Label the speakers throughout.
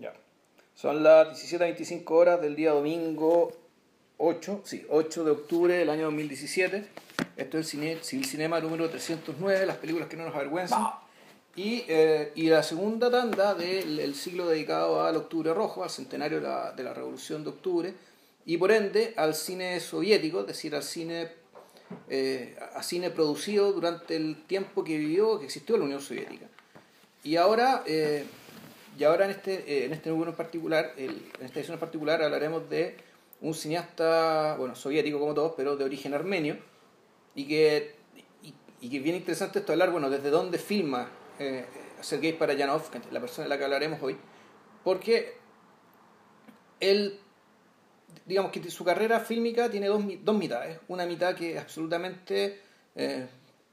Speaker 1: Ya. Son las 17.25 horas del día domingo 8, sí, 8 de octubre del año 2017. Esto es el cine, Civil Cinema número 309, las películas que no nos avergüenzan. Y, eh, y la segunda tanda del el siglo dedicado al Octubre Rojo, al centenario de la, de la Revolución de Octubre, y por ende al cine soviético, es decir, al cine, eh, a cine producido durante el tiempo que vivió, que existió la Unión Soviética. Y ahora, eh, y ahora en este, eh, en este número en particular, en esta edición en particular, hablaremos de un cineasta, bueno, soviético como todos, pero de origen armenio, y que, y, que es bien interesante esto hablar, bueno, desde dónde filma eh, Sergei es la persona de la que hablaremos hoy, porque él, digamos que su carrera fílmica tiene dos, dos mitades, una mitad que es absolutamente eh,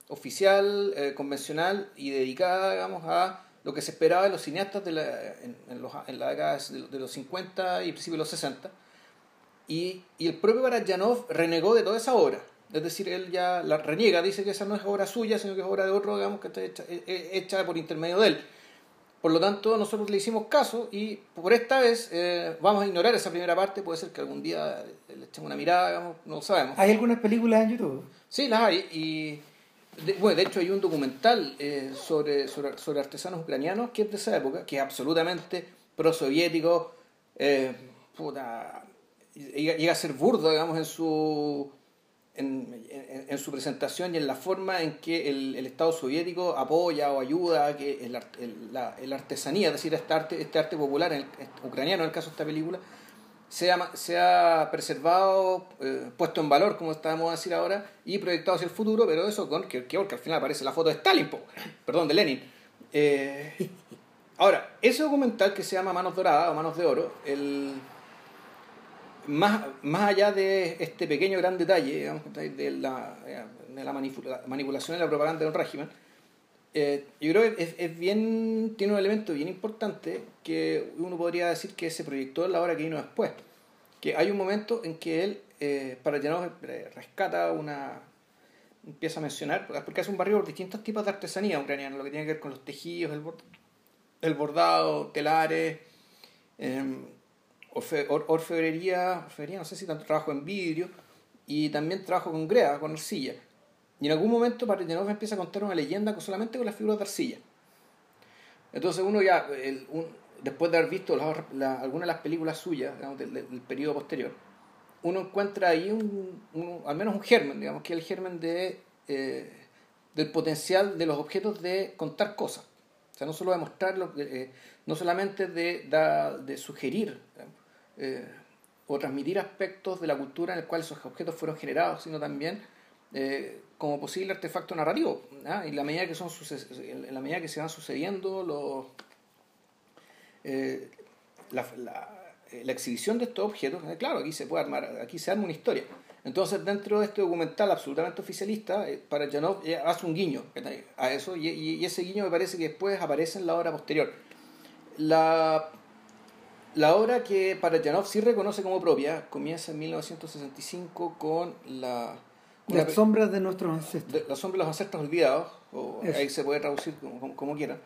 Speaker 1: oficial, eh, convencional y dedicada, digamos, a lo que se esperaba de los cineastas de la, en, en los, en la década de los- de los 50 y principios de los 60, y, y el propio Barajanov renegó de toda esa obra. Es decir, él ya la reniega, dice que esa no es obra suya, sino que es obra de otro, digamos, que está hecha, eh, eh, hecha por intermedio de él. Por lo tanto, nosotros le hicimos caso y por esta vez eh, vamos a ignorar esa primera parte. Puede ser que algún día le echemos una mirada, digamos, no lo sabemos.
Speaker 2: Hay algunas películas en YouTube.
Speaker 1: Sí, las hay. Y de, bueno, de hecho hay un documental eh, sobre, sobre, sobre artesanos ucranianos que es de esa época, que es absolutamente prosoviético, eh, puta, llega, a ser burdo, digamos, en su, en, en- su presentación y en la forma en que el, el Estado soviético apoya o ayuda a que el, el- la, la artesanía, es decir, este arte, este arte popular en el- ucraniano en el caso de esta película, sea, ma- sea preservado, eh, puesto en valor, como estábamos a decir ahora, y proyectado hacia el futuro, pero eso con que, que, al final aparece la foto de Stalin, po, perdón, de Lenin. Eh, ahora, ese documental que se llama Manos Doradas o Manos de Oro, el, más, más allá de este pequeño gran detalle, digamos, de la, de la manipula- manipulación y la propaganda de un régimen, eh, yo creo que es, es bien, tiene un elemento bien importante que uno podría decir que se proyectó en la hora que vino después. Que hay un momento en que él, eh, para Janov, eh, rescata una. empieza a mencionar, porque hace un barrio por distintos tipos de artesanía ucraniana, lo que tiene que ver con los tejidos, el, el bordado, telares, or- orfebrería, orfebrería, no sé si tanto trabajo en vidrio, y también trabajo con greda, con arcilla. Y en algún momento Partenov empieza a contar una leyenda solamente con las figuras de arcilla. Entonces uno ya, el- un- después de haber visto la- algunas de las películas suyas del, del periodo posterior, uno encuentra ahí un, al menos un germen, digamos, que es el germen de, eh, del potencial de los objetos de contar cosas. O sea, no solo de mostrarlo, eh, no solamente de, da- de sugerir eh, o transmitir aspectos de la cultura en el cual esos objetos fueron generados, sino también eh, como posible artefacto narrativo. ¿ah? Y la medida que son en la medida que se van sucediendo los eh, la, la- eh, la exhibición de estos objetos, claro, aquí se puede armar, aquí se arma una historia. Entonces, dentro de este documental absolutamente oficialista, eh, para Janov hace un guiño a eso, y ese guiño me parece que después aparece en la obra posterior. La, la obra que para Janov sí reconoce como propia comienza en 1965 con la.
Speaker 2: Las sombras de nuestros ancestros.
Speaker 1: los hombres de los ancestros olvidados, o
Speaker 2: Eso.
Speaker 1: ahí se puede traducir como, como, como quieran.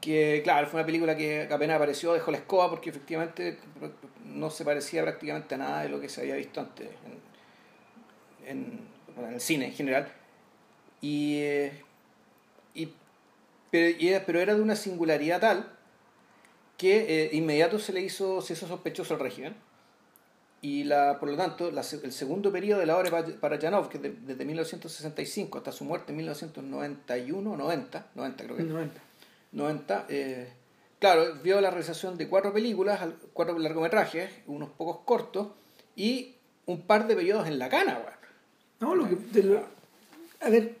Speaker 1: Que, claro, fue una película que apenas apareció, dejó la escoba porque efectivamente no se parecía prácticamente a nada de lo que se había visto antes en, en, bueno, en el cine en general. Y, eh, y- pero, y era, pero era de una singularidad tal que eh, inmediato se le hizo, se hizo sospechoso al régimen. Y la, por lo tanto, la el segundo periodo de la obra para- para Janov, que es de- desde 1965 hasta su muerte en 1991, 90, 90 creo que
Speaker 2: 90.
Speaker 1: 90, eh, claro, vio la realización de cuatro películas, cuatro largometrajes, unos pocos cortos y un par de periodos en la cana, weón.
Speaker 2: No, lo que. de lo- a ver.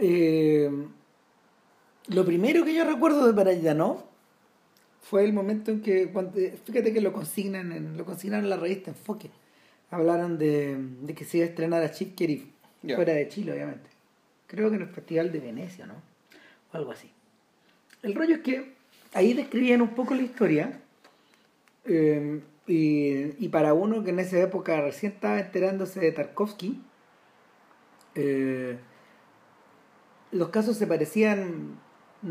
Speaker 2: eh, lo primero que yo recuerdo de Parayanov fue el momento en que. Cuando, fíjate que lo consignan en, lo consignaron en la revista Enfoque. Hablaron de, de que se iba a estrenar a Chip Kerry fuera de Chile, obviamente. Creo que en el Festival de Venecia, ¿no? O algo así. El rollo es que ahí describían un poco la historia. eh, y, y para uno que en esa época recién estaba enterándose de Tarkovsky, eh, los casos se parecían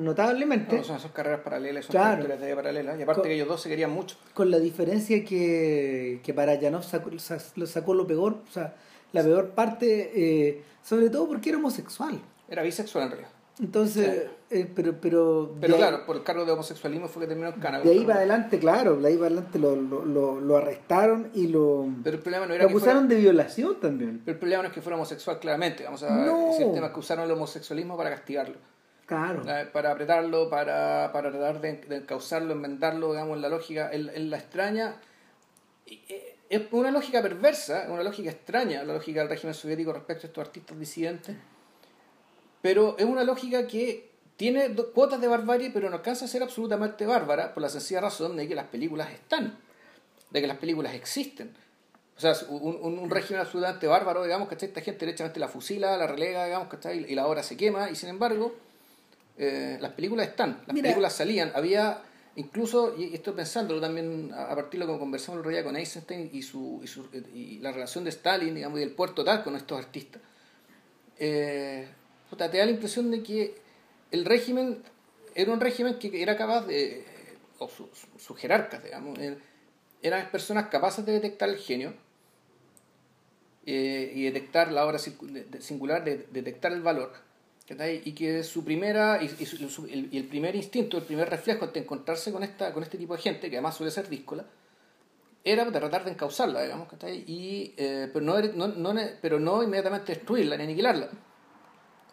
Speaker 2: notablemente.
Speaker 1: No, son, son carreras paralelas, son
Speaker 2: Claro.
Speaker 1: de paralelas. Y aparte que ellos dos se querían mucho.
Speaker 2: Con la diferencia que, que para Janov sacó, sacó lo peor, o sea, la peor parte, eh, sobre todo porque era homosexual.
Speaker 1: Era bisexual en realidad.
Speaker 2: Entonces, eh, pero, pero,
Speaker 1: Pero claro, por el cargo de homosexualismo fue que terminó en Cana.
Speaker 2: de ahí para adelante, claro, de ahí para adelante lo, lo, lo, lo arrestaron y lo,
Speaker 1: Pero el problema no
Speaker 2: lo
Speaker 1: era que fuera,
Speaker 2: acusaron de violación también.
Speaker 1: pero el problema no es que fuera homosexual, claramente. Vamos a
Speaker 2: No.
Speaker 1: el tema que usaron el homosexualismo para castigarlo.
Speaker 2: Claro.
Speaker 1: Eh, para apretarlo, para, para tratar de, de encauzarlo, enmendarlo, digamos, en la lógica, en, la extraña. eh, Es una lógica perversa, una lógica extraña, la lógica del régimen soviético respecto a estos artistas disidentes. Pero es una lógica que tiene cuotas de barbarie, pero no alcanza a ser absolutamente bárbara por la sencilla razón de que las películas están, de que las películas existen. O sea, un, un, un régimen absolutamente bárbaro, digamos, que esta gente derechamente la fusila, la relega, digamos, que y la obra se quema, y sin embargo, eh, las películas están, las
Speaker 2: Mira.
Speaker 1: películas salían, había incluso, y estoy pensándolo también a partir de lo que conversamos el otro día con Eisenstein y, su, y, su- y la relación de Stalin, digamos, y del puerto tal con estos artistas. Eh, puta, te da la impresión de que el régimen era un régimen que era capaz de, o sus jerarcas, digamos, eran personas capaces de detectar el genio eh, y detectar la obra singular, de detectar el valor. Y que su primera, y, y su- el, y el primer instinto, el primer reflejo ante encontrarse con, esta, con este tipo de gente, que además suele ser díscola, era tratar de encauzarla, digamos. Y, eh, pero, no, no, no, pero no inmediatamente destruirla ni aniquilarla.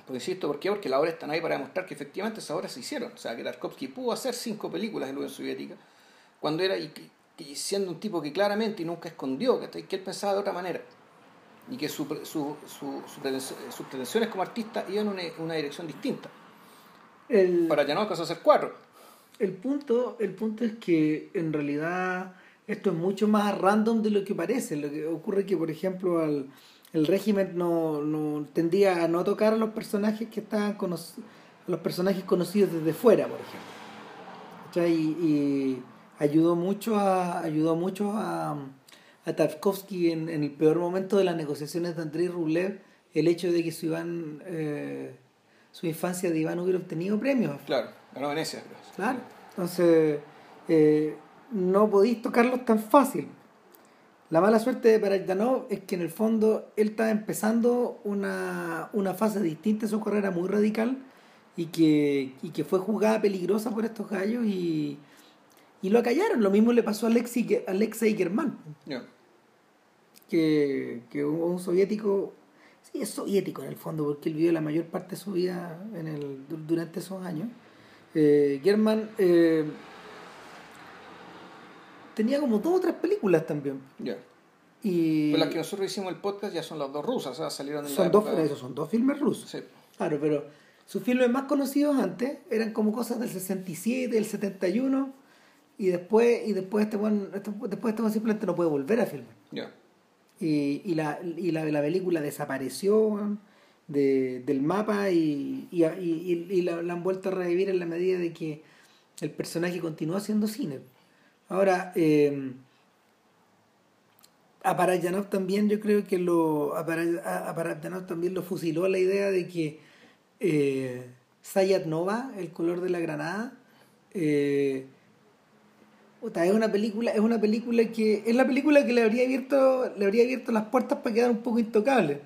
Speaker 1: Porque insisto, ¿por qué? Porque las obras están ahí para demostrar que efectivamente esas obras se hicieron. O sea, que Tarkovsky pudo hacer cinco películas en la Unión Soviética, cuando era, y, y siendo un tipo que claramente y nunca escondió, que él pensaba de otra manera. Y que su, su, su, su preten- sus pretensiones como artista iban en una, una dirección distinta.
Speaker 2: El,
Speaker 1: Para ya no alcanzó a hacer cuatro.
Speaker 2: el, punto, el punto es que en realidad esto es mucho más random de lo que parece. Lo que ocurre que, por ejemplo, al, el régimen no, no tendía a no tocar a los personajes que estaban conoc- a los personajes conocidos desde fuera, por ejemplo. ¿Cachai? Y, y ayudó mucho a ayudó mucho a, a Tarkovsky en, en el peor momento de las negociaciones de Andrei Rublev el hecho de que su Iván eh, su infancia de Iván hubiera obtenido premios
Speaker 1: Claro, ganó Venecia.
Speaker 2: Claro. Entonces, eh, no podéis tocarlos tan fácil. La mala suerte de Parajdanov es que en el fondo él estaba empezando una, una fase distinta de su carrera muy radical y que, y que fue jugada peligrosa por estos gallos y, y lo acallaron. Lo mismo le pasó a Alexei, Alexei Germán, que, que un, un soviético, sí, es soviético en el fondo, porque él vivió la mayor parte de su vida en el, du- durante esos años. Eh, Germán eh, tenía como dos o tres películas también.
Speaker 1: Ya.
Speaker 2: Y
Speaker 1: Pues las que nosotros hicimos el podcast ya son las dos rusas, o sea, salieron en la
Speaker 2: son, dos,
Speaker 1: época-
Speaker 2: son dos filmes rusos.
Speaker 1: Sí.
Speaker 2: Claro, pero sus filmes más conocidos antes eran como cosas del 67, del 71, y después, y después este buen, después este buen simplemente no puede volver a filmar.
Speaker 1: Ya.
Speaker 2: y, y, la, y la, la película desapareció de, del mapa y, y, y, y la, la han vuelto a revivir en la medida de que el personaje continúa haciendo cine. Ahora, eh, a Parajanov también yo creo que lo a Para- a- a Parajanov también lo fusiló la idea de que eh, Sayat Nova, el color de la granada, eh, Es una película, es una película que es la película que le habría abierto, le habría abierto las puertas para quedar un poco intocable.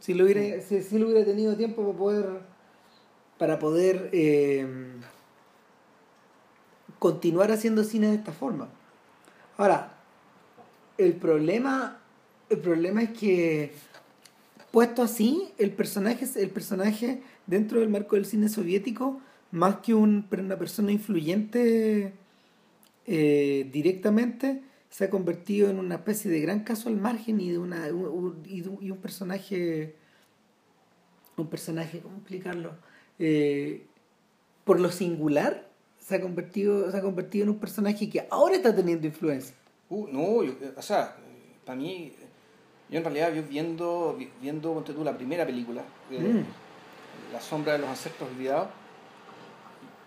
Speaker 2: Si lo hubiera, si, si lo hubiera tenido tiempo para poder, para poder eh, continuar haciendo cine de esta forma. Ahora, el problema, el problema es que puesto así, el personaje, el personaje dentro del marco del cine soviético, más que un, una persona influyente eh, directamente se ha convertido en una especie de gran caso al margen y de una un- y de un- y un personaje un personaje cómo explicarlo Eh, por lo singular se ha convertido se ha convertido en un personaje que ahora está teniendo influencia
Speaker 1: Uh, no, yo- o sea, para mí, yo en realidad yo viendo, vi- viendo tú, la primera película, eh,
Speaker 2: Mm.
Speaker 1: La sombra de los ancestros olvidados,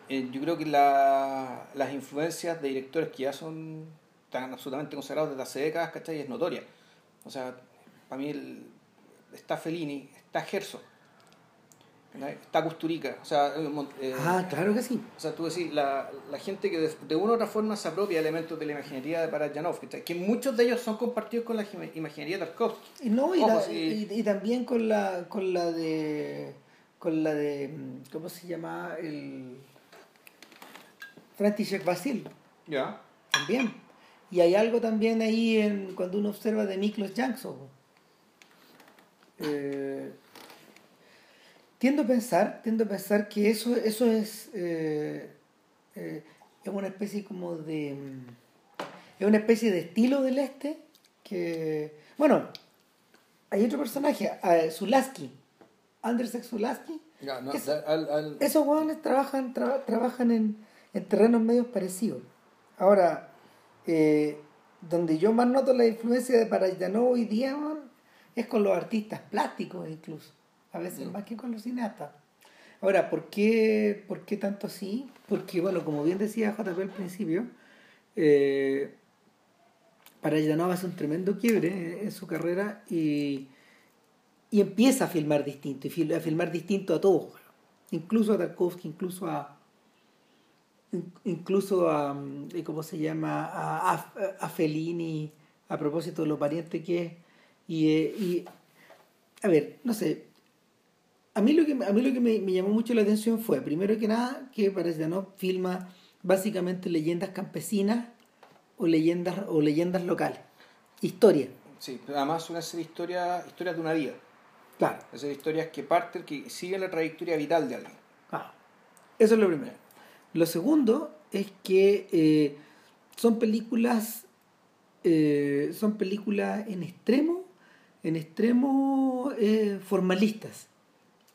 Speaker 1: eh, yo creo que la- las influencias de directores que ya son tan absolutamente consagrados desde hace décadas, ¿cachai? Es notoria. O sea, para mí el- está Fellini, está Herzog. Está Custurica. O sea,
Speaker 2: eh, ah, claro que sí.
Speaker 1: O sea, tú decís, la, la gente que de, una u otra forma se apropia elementos de la imaginería de Parajanov, que muchos de ellos son compartidos con la imaginería de Tarkovsky.
Speaker 2: No, y, y, también con la, con la de. con la de. ¿Cómo se llama? El. František Basil.
Speaker 1: Ya.
Speaker 2: También. Y hay algo también ahí en cuando uno observa de Miklos Jankso. Eh, tiendo a pensar, tiendo a pensar que eso, eso es, eh, eh, es una especie como de mm, es una especie de estilo del este que bueno hay otro personaje Zulaski Andrzej Zulaski esos jóvenes trabajan trabajan en, en, terrenos medios parecidos ahora eh, donde yo más noto la influencia de Parajanov y Diamond es con los artistas plásticos incluso a veces más que con los cineastas. Ahora, ¿por qué, ¿por qué tanto así? Porque, bueno, como bien decía JP al principio, eh, hace un tremendo quiebre en su carrera y, y empieza a filmar distinto, y a filmar distinto a todos, incluso a Tarkovsky, incluso a incluso a, ¿cómo se llama? A, a, a Fellini, a propósito de lo pariente que es. Y, eh, y, a ver, no sé, a mí lo que, a mí lo que me, llamó mucho la atención fue, primero que nada, que no filma básicamente leyendas campesinas o leyendas, o leyendas locales. Historia.
Speaker 1: Sí, además suele ser historia, historia de una vida.
Speaker 2: Claro.
Speaker 1: Es decir, historias que parten, que siguen la trayectoria vital de alguien.
Speaker 2: Ah, eso es lo primero. Lo segundo es que eh, son películas eh, son películas en extremo en extremo eh, formalistas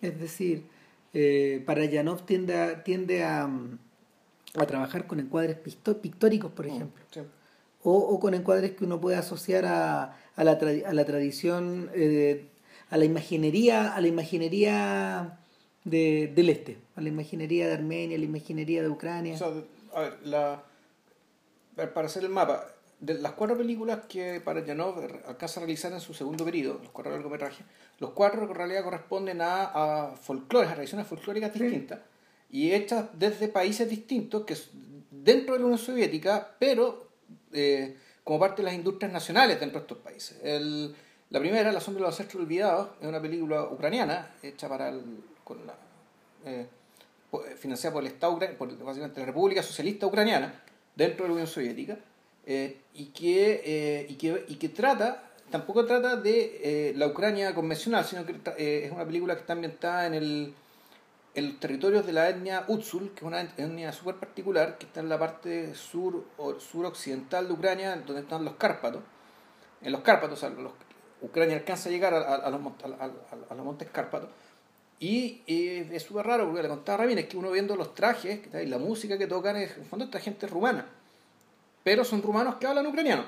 Speaker 2: es decir, Parayanov tiende a, tiende a, a, trabajar con encuadres pictóricos, por mm, ejemplo. O, o, con encuadres que uno puede asociar a, a, la, a la tradición, a la imaginería, a la imaginería de, del este, a la imaginería de Armenia, a la imaginería de Ucrania.
Speaker 1: a ver, la, para hacer el mapa, de las cuatro películas que Parajanov alcanza a realizar en su segundo periodo, los cuatro largometrajes, los cuatro en realidad corresponden a, a folclores, a tradiciones folclóricas distintas y hechas desde países distintos, que dentro de la Unión Soviética, pero eh, como parte de las industrias nacionales dentro de estos países. El, la primera, La sombra de los ancestros olvidados, es una película ucraniana hecha para el, con la, eh, financiada por el Estado, por básicamente la República Socialista Ucraniana, dentro de la Unión Soviética eh, y, que, eh, y, que, y que trata, tampoco trata de eh, la Ucrania convencional, sino que es una película que está ambientada en el en los territorios de la etnia Utsul, que es una etnia súper particular, que está en la parte sur o suroccidental de Ucrania, donde están los Cárpatos. En los Cárpatos, Ucrania alcanza a llegar a, los, a los, montes Cárpatos. Y es súper raro, porque le contaba es que uno viendo los trajes y la música que tocan, es, en fondo esta gente rumana pero son rumanos que hablan ucraniano.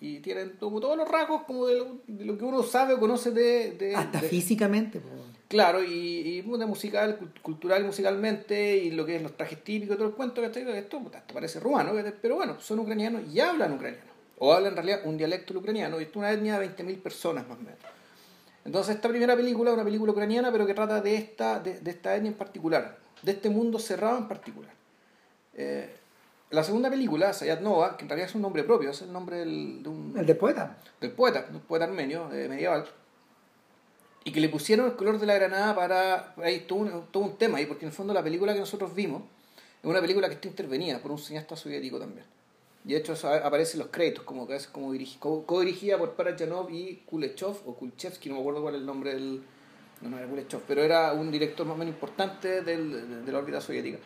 Speaker 1: Y tienen todos los rasgos como de lo, que uno sabe o conoce de...
Speaker 2: Hasta físicamente.
Speaker 1: Claro, y, y musical, cultural musicalmente, y lo que es los trajes típicos, todo el cuento, ¿cachai? Esto, esto parece rumano, pero bueno, son ucranianos y hablan ucraniano. O hablan en realidad un dialecto ucraniano, y esto es una etnia de 20.000 personas más o menos. Entonces esta primera película es una película ucraniana, pero que trata de esta, de, de esta etnia en particular, de este mundo cerrado en particular. Eh, la segunda película, Sayat Nova, que en realidad es un nombre propio, es el nombre del, de un...
Speaker 2: El del poeta.
Speaker 1: Del poeta, un poeta armenio eh, medieval. Y que le pusieron el color de la granada para... Hay todo un, todo un tema ahí, porque en el fondo la película que nosotros vimos es una película que está intervenida por un cineasta soviético también. Y de hecho aparece en los créditos, como que es como co-dirigida por Parajanov y Kulechov, o Kulchevsky, no me acuerdo cuál es el nombre del... No, no era Kulechov, pero era un director más o menos importante del, de la órbita soviética.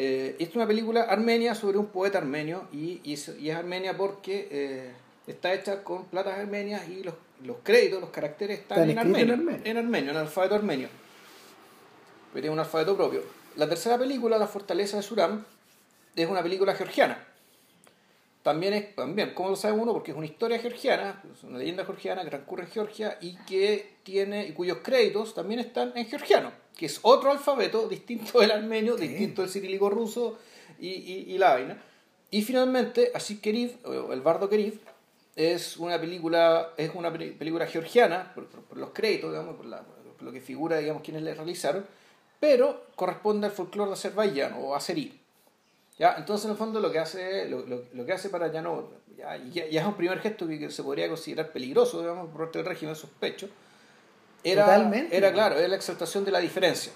Speaker 1: Eh, esta es una película armenia sobre un poeta armenio y, y, es, armenia porque eh, está hecha con platas armenias y los, los créditos, los caracteres están, en, armenio, en, armenio, en el alfabeto armenio. Pero tiene un alfabeto propio. La tercera película, La Fortaleza de Suram, es una película georgiana. También es, también, ¿cómo lo sabe uno? Porque es una historia georgiana, es una leyenda georgiana que transcurre en Georgia y que tiene, y cuyos créditos también están en georgiano que es otro alfabeto distinto del armenio, distinto del cirílico ruso y, y, la vaina. Y finalmente, Así Keriv, el bardo Keriv, es una película, es una película georgiana, por, los créditos, digamos, por, lo que figura, digamos, quienes le realizaron, pero corresponde al folclore de Azerbaiyán o azerí. ¿Ya? Entonces, en el fondo, lo que hace, lo, lo, lo que hace para ya, ya, ya, es un primer gesto que se podría considerar peligroso, digamos, por parte del régimen sospecho, era,
Speaker 2: Totalmente.
Speaker 1: era claro, era la exaltación de la diferencia.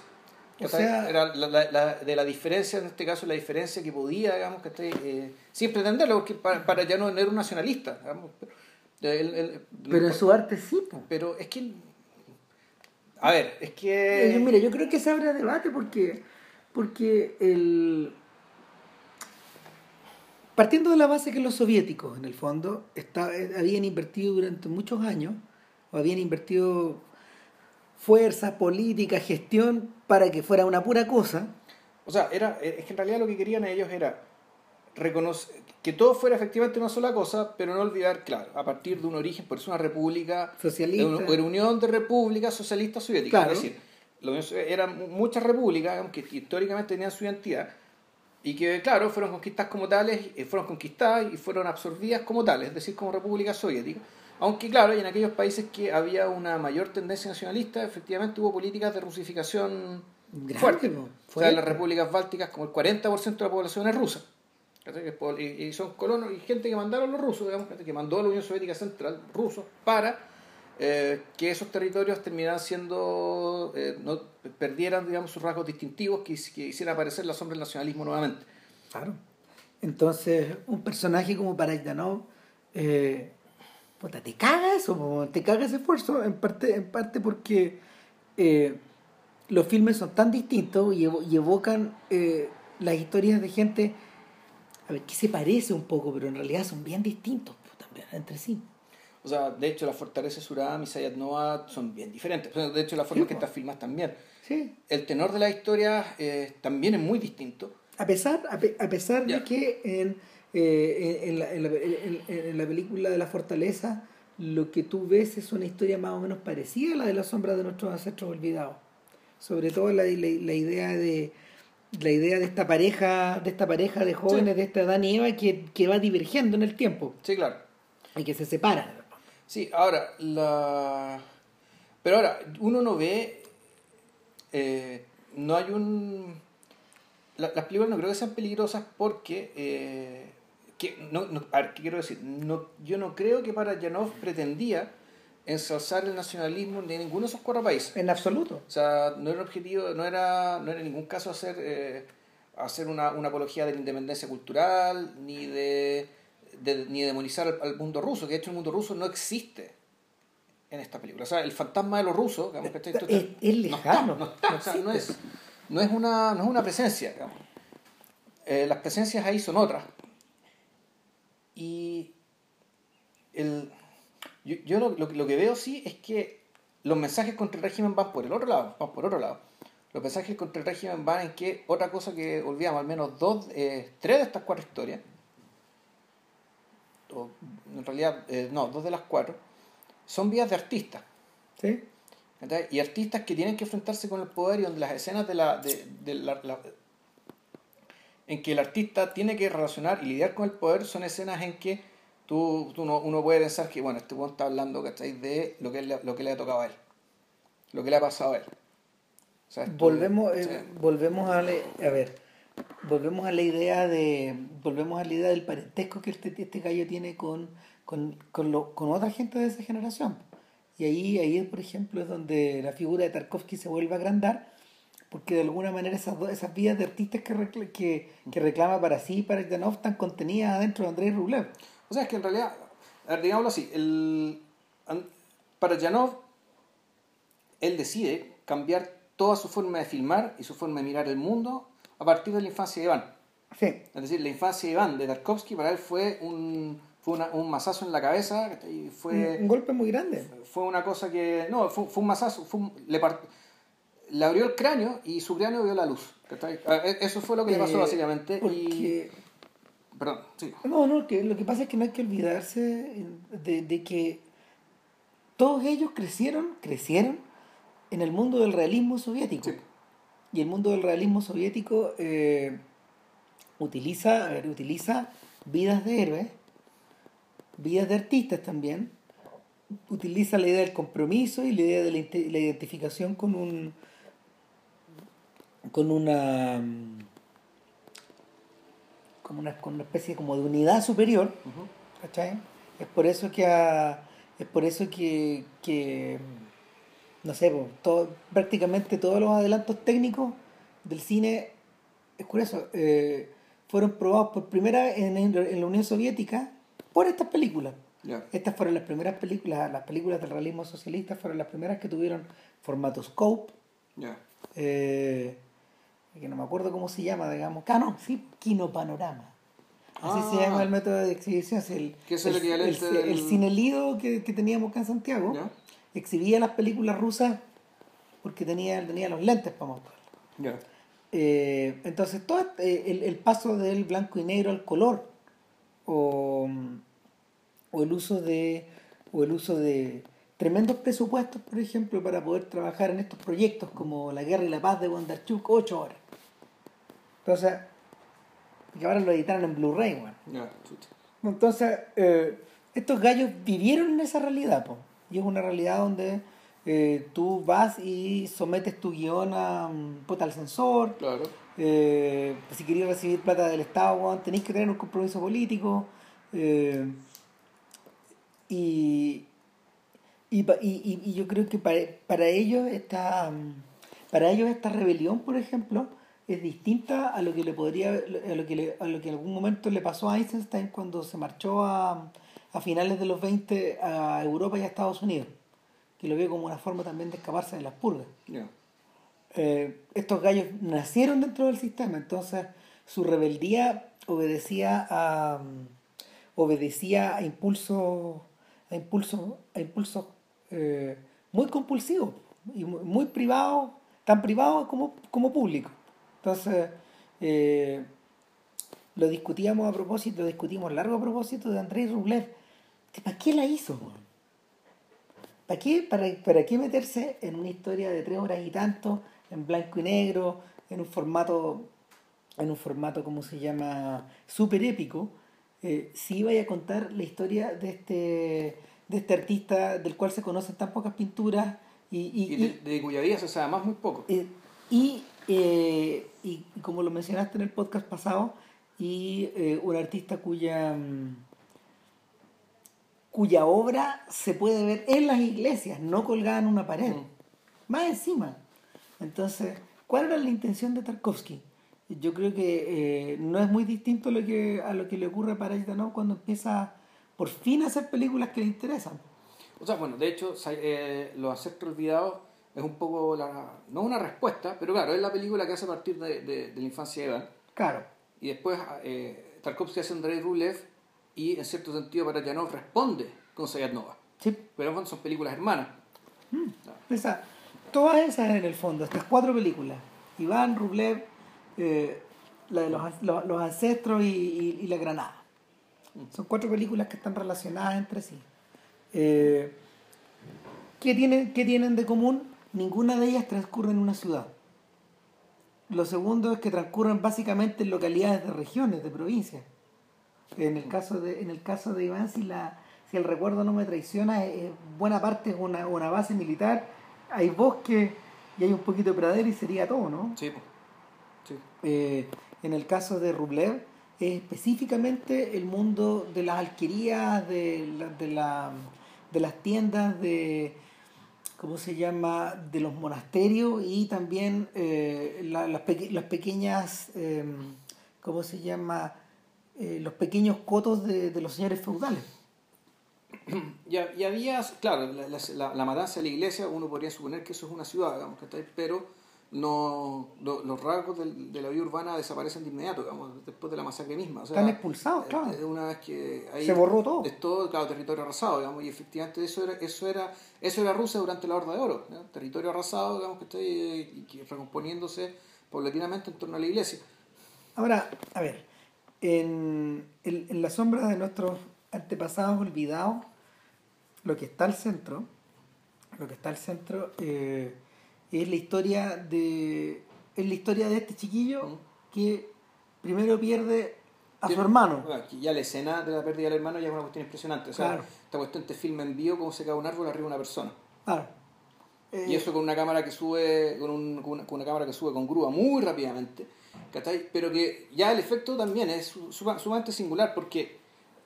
Speaker 2: O sea-
Speaker 1: era la, la- la- de la diferencia, en este caso, la diferencia que podía, digamos, que eh, sin pretenderlo, porque para, para Yanov no era un nacionalista, digamos, pero,
Speaker 2: Pero en su arte sí. po.
Speaker 1: pero es que. A ver, es que.
Speaker 2: Mira, yo creo que se abre debate porque, porque el... Partiendo de la base que los soviéticos, en el fondo, está- eh, habían invertido durante muchos años, o habían invertido fuerza, política, gestión, para que fuera una pura cosa,
Speaker 1: O sea, era, es que en realidad lo que querían ellos era reconocer que todo fuera efectivamente una sola cosa, pero no olvidar, claro, a partir de un origen, por eso una república,
Speaker 2: Socialista.
Speaker 1: una, una unión de repúblicas socialistas soviéticas.
Speaker 2: Claro.
Speaker 1: Es decir, eran muchas repúblicas que históricamente tenían su identidad y que, claro, fueron conquistadas como tales, eh, fueron conquistadas y fueron absorbidas como tales, es decir, como repúblicas soviéticas. Aunque, claro, en aquellos países que había una mayor tendencia nacionalista, efectivamente hubo políticas de rusificación
Speaker 2: Grande,
Speaker 1: fuerte.
Speaker 2: po,
Speaker 1: O sea,
Speaker 2: fuerte.
Speaker 1: en las repúblicas bálticas, como el 40% de la población es rusa. Y son colonos y gente que mandaron los rusos, digamos, que mandó a la Unión Soviética Central, rusos, para eh, que esos territorios terminaran siendo, eh, no perdieran, digamos, sus rasgos distintivos, que, que hicieran aparecer la sombra del nacionalismo nuevamente.
Speaker 2: Claro. Entonces, un personaje como Paragdanov, eh, puta, te caga eso, te caga ese esfuerzo, en parte, en parte porque eh, los filmes son tan distintos y, y evocan eh, las historias de gente, a ver, que se parece un poco, pero en realidad son bien distintos po, también entre sí.
Speaker 1: O sea, de hecho, las fortalezas Suram y Sayat Nova son bien diferentes. O sea, De hecho, la forma
Speaker 2: Sí,
Speaker 1: en que estas filmas también.
Speaker 2: Sí.
Speaker 1: El tenor de la historia eh, también es muy distinto.
Speaker 2: A pesar, a, pe- a pesar de que en, eh, en, en la, en la- en- la película de la fortaleza lo que tú ves es una historia más o menos parecida a la de la sombra de nuestros ancestros olvidados. Sobre todo la, la, la idea de la idea de esta pareja, de esta pareja de jóvenes, de esta Adán y Eva que, que va divergiendo en el tiempo
Speaker 1: Sí, claro.
Speaker 2: y que se separan.
Speaker 1: Sí, ahora, la... Pero ahora, uno no ve... eh, no hay un... la- las películas no creo que sean peligrosas porque... eh, que, no, no- a ver, ¿qué quiero decir? No, yo no creo que para Janov pretendía ensalzar el nacionalismo de ninguno de esos cuatro países.
Speaker 2: En absoluto.
Speaker 1: O sea, no era un objetivo, no era, no era en ningún caso hacer, eh, hacer una, una apología de la independencia cultural, ni de, de- ni demonizar al, al mundo ruso, que de hecho el mundo ruso no existe en esta película. O sea, el fantasma de los rusos, digamos, que esto-
Speaker 2: Es- es
Speaker 1: no está,
Speaker 2: lejano,
Speaker 1: no está,
Speaker 2: no
Speaker 1: o sea, no es, no es una, no es una presencia, digamos. Eh, las presencias ahí son otras. Y el, yo, yo lo, lo, lo que veo sí es que los mensajes contra el régimen van por el otro lado, van por otro lado. Los mensajes contra el régimen van en que otra cosa que olvidamos, al menos dos, eh, tres de estas cuatro historias, o en realidad, eh, no, dos de las cuatro, son vías de artistas.
Speaker 2: ¿Sí?
Speaker 1: Y artistas que tienen que enfrentarse con el poder y donde las escenas de la, de, de la- la- en que el artista tiene que relacionar y lidiar con el poder son escenas en que tú, tú no- uno puede pensar que bueno este está hablando ¿cachai? de lo que, le, lo que le ha tocado a él lo que le ha pasado a él O sea, esto-
Speaker 2: volvemos eh, volvemos a, le- a ver volvemos a la idea de volvemos a la idea del parentesco que este, este gallo tiene con con, con, lo- con otra gente de esa generación. Y ahí ahí por ejemplo es donde la figura de Tarkovsky se vuelve a agrandar porque de alguna manera esas dos- esas vías de artistas que, recla- que, que reclama para sí y para Janov están contenidas adentro de Andrei Rublev.
Speaker 1: O sea, es que en realidad, digámoslo así, el, para Janov, él decide cambiar toda su forma de filmar y su forma de mirar el mundo a partir de la infancia de Iván.
Speaker 2: sí
Speaker 1: Es decir, la infancia de Iván de Tarkovsky para él fue un, fue una- un mazazo en la cabeza,
Speaker 2: un,
Speaker 1: fue,
Speaker 2: un golpe muy grande
Speaker 1: fue una cosa que, no, fue, fue un mazazo, fue un- le, part- le abrió el cráneo y su cráneo vio la luz. Ah, e- Eso fue lo que le pasó
Speaker 2: Eh,
Speaker 1: básicamente. Y, perdón, sí.
Speaker 2: No, no, que lo que pasa es que no hay que olvidarse de, de que todos ellos crecieron, crecieron en el mundo del realismo soviético.
Speaker 1: Sí.
Speaker 2: Y el mundo del realismo soviético eh, utiliza, a ver, utiliza vidas de héroes, vidas de artistas también, utiliza la idea del compromiso y la idea de la, identificación con un con una como una, con una especie como de unidad superior. ¿cachai? Es por eso que a- es por eso que, que no sé, po, todo, prácticamente todos los adelantos técnicos del cine, es curioso, eh, fueron probados por primera vez en, en la Unión Soviética por estas películas. Estas fueron las primeras películas, las películas del realismo socialista fueron las primeras que tuvieron formato scope, eh, que no me acuerdo cómo se llama, digamos. Ah, no, sí, Kinopanorama. Así
Speaker 1: Ah.
Speaker 2: se llama el método de exhibición. es el,
Speaker 1: es el
Speaker 2: cine lido que, que teníamos acá en Santiago. Exhibía las películas rusas porque tenía, tenía los lentes para mostrarlas. Eh, entonces, todo este- el, el paso del blanco y negro al color o, o el uso de o el uso de tremendos presupuestos, por ejemplo, para poder trabajar en estos proyectos como La Guerra y la Paz de Bondarchuk, ocho horas. Entonces, que ahora lo editaron en Blu-ray, bueno. Entonces, eh, estos gallos vivieron en esa realidad, po. Y es una realidad donde eh, tú vas y sometes tu guion a, mm, puta, al censor,
Speaker 1: Claro.
Speaker 2: eh, si queréis recibir plata del Estado, tenéis que tener un compromiso político. eh, y, y, y, y- yo creo que para, para ellos esta mm, para ellos esta rebelión, por ejemplo, es distinta a lo que le podría a lo que le- a lo que en algún momento le pasó a Eisenstein cuando se marchó a, a finales de los 20 a Europa y a Estados Unidos, que lo veo como una forma también de escaparse de las purgas eh, estos gallos nacieron dentro del sistema, entonces su rebeldía obedecía a obedecía a impulsos a impulsos a impulsos eh, muy compulsivos y muy, muy privados, tan privados como, como públicos. Entonces eh, lo discutíamos a propósito, lo discutimos largo a propósito de Andrei Rublev. ¿Para qué la hizo? ¿Para qué, para, ¿Para qué meterse en una historia de tres horas y tanto, en blanco y negro, en un formato, en un formato, ¿cómo se llama?, súper épico, eh, si iba a contar la historia de este, de este artista del cual se conocen tan pocas pinturas y, y-
Speaker 1: Y de, de cuya vida se sabe más muy poco.
Speaker 2: eh, y, eh, y, como lo mencionaste en el podcast pasado, y un artista cuya, mm, cuya obra se puede ver en las iglesias, no colgada en una pared.
Speaker 1: Mm.
Speaker 2: Más encima. Entonces, ¿cuál era la intención de Tarkovsky? Yo creo que eh, no es muy distinto a lo que, a lo que le ocurre a Parajdanov cuando empieza por fin a hacer películas que le interesan.
Speaker 1: O sea, bueno, de hecho, eh, Los Ancestros Olvidados es un poco, la, no una respuesta, pero claro, es la película que hace a partir de, de- de la infancia de Evan.
Speaker 2: Claro.
Speaker 1: Y después eh, Tarkovsky hace Andrei Rublev y en cierto sentido Parajanov responde con Sayat Nova.
Speaker 2: Sí.
Speaker 1: Pero en fondo son películas hermanas.
Speaker 2: Esa, todas esas en el fondo, estas cuatro películas, Iván, Rublev, eh, la de los, los, los ancestros y, y- y La Granada. Son cuatro películas que están relacionadas entre sí. Eh, ¿qué, tienen, ¿Qué tienen de común? Ninguna de ellas transcurre en una ciudad. Lo segundo es que transcurren básicamente en localidades de regiones, de provincias. En el caso de, en el caso de Iván, si, la, si el recuerdo no me traiciona, eh, buena parte es una, una base militar, hay bosque y hay un poquito de pradera y sería todo, ¿no?
Speaker 1: Sí, sí.
Speaker 2: Eh, en el caso de Rublev, es específicamente el mundo de las alquerías, de, la- de, la- de las tiendas, de, ¿cómo se llama?, de los monasterios y también eh, la- las, peque- las pequeñas, eh, ¿cómo se llama?, Eh, los pequeños cotos de, de los señores feudales.
Speaker 1: Y, y había, claro, la, la, la- la matanza de la iglesia, uno podría suponer que eso es una ciudad, digamos, ¿cachai? pero no, lo- los rasgos del- de la vida urbana desaparecen de inmediato, digamos, después de la masacre misma. O sea,
Speaker 2: Están expulsados, claro.
Speaker 1: eh, Una vez que ahí
Speaker 2: Se borró todo.
Speaker 1: Es todo, claro, territorio arrasado, digamos, y efectivamente eso era, eso era, eso era Rusia durante la Horda de Oro, ¿no? territorio arrasado, digamos, que está ahí, y que recomponiéndose paulatinamente en torno a la iglesia.
Speaker 2: Ahora, a ver, en, en, en la sombra de nuestros antepasados olvidados, lo que está al centro, lo que está al centro eh, es la historia de es la historia de este chiquillo que primero pierde a su hermano.
Speaker 1: Ya la escena de la pérdida del hermano ya es una cuestión impresionante. O sea,
Speaker 2: Claro.
Speaker 1: esta cuestión te filma en vivo cómo se cae un árbol arriba de una persona.
Speaker 2: Claro. Eh,
Speaker 1: Y eso con una cámara que sube, con, un- con una, con una cámara que sube con grúa muy rápidamente. ¿Cachai? Pero que ya el efecto también es su- suma- sumamente singular porque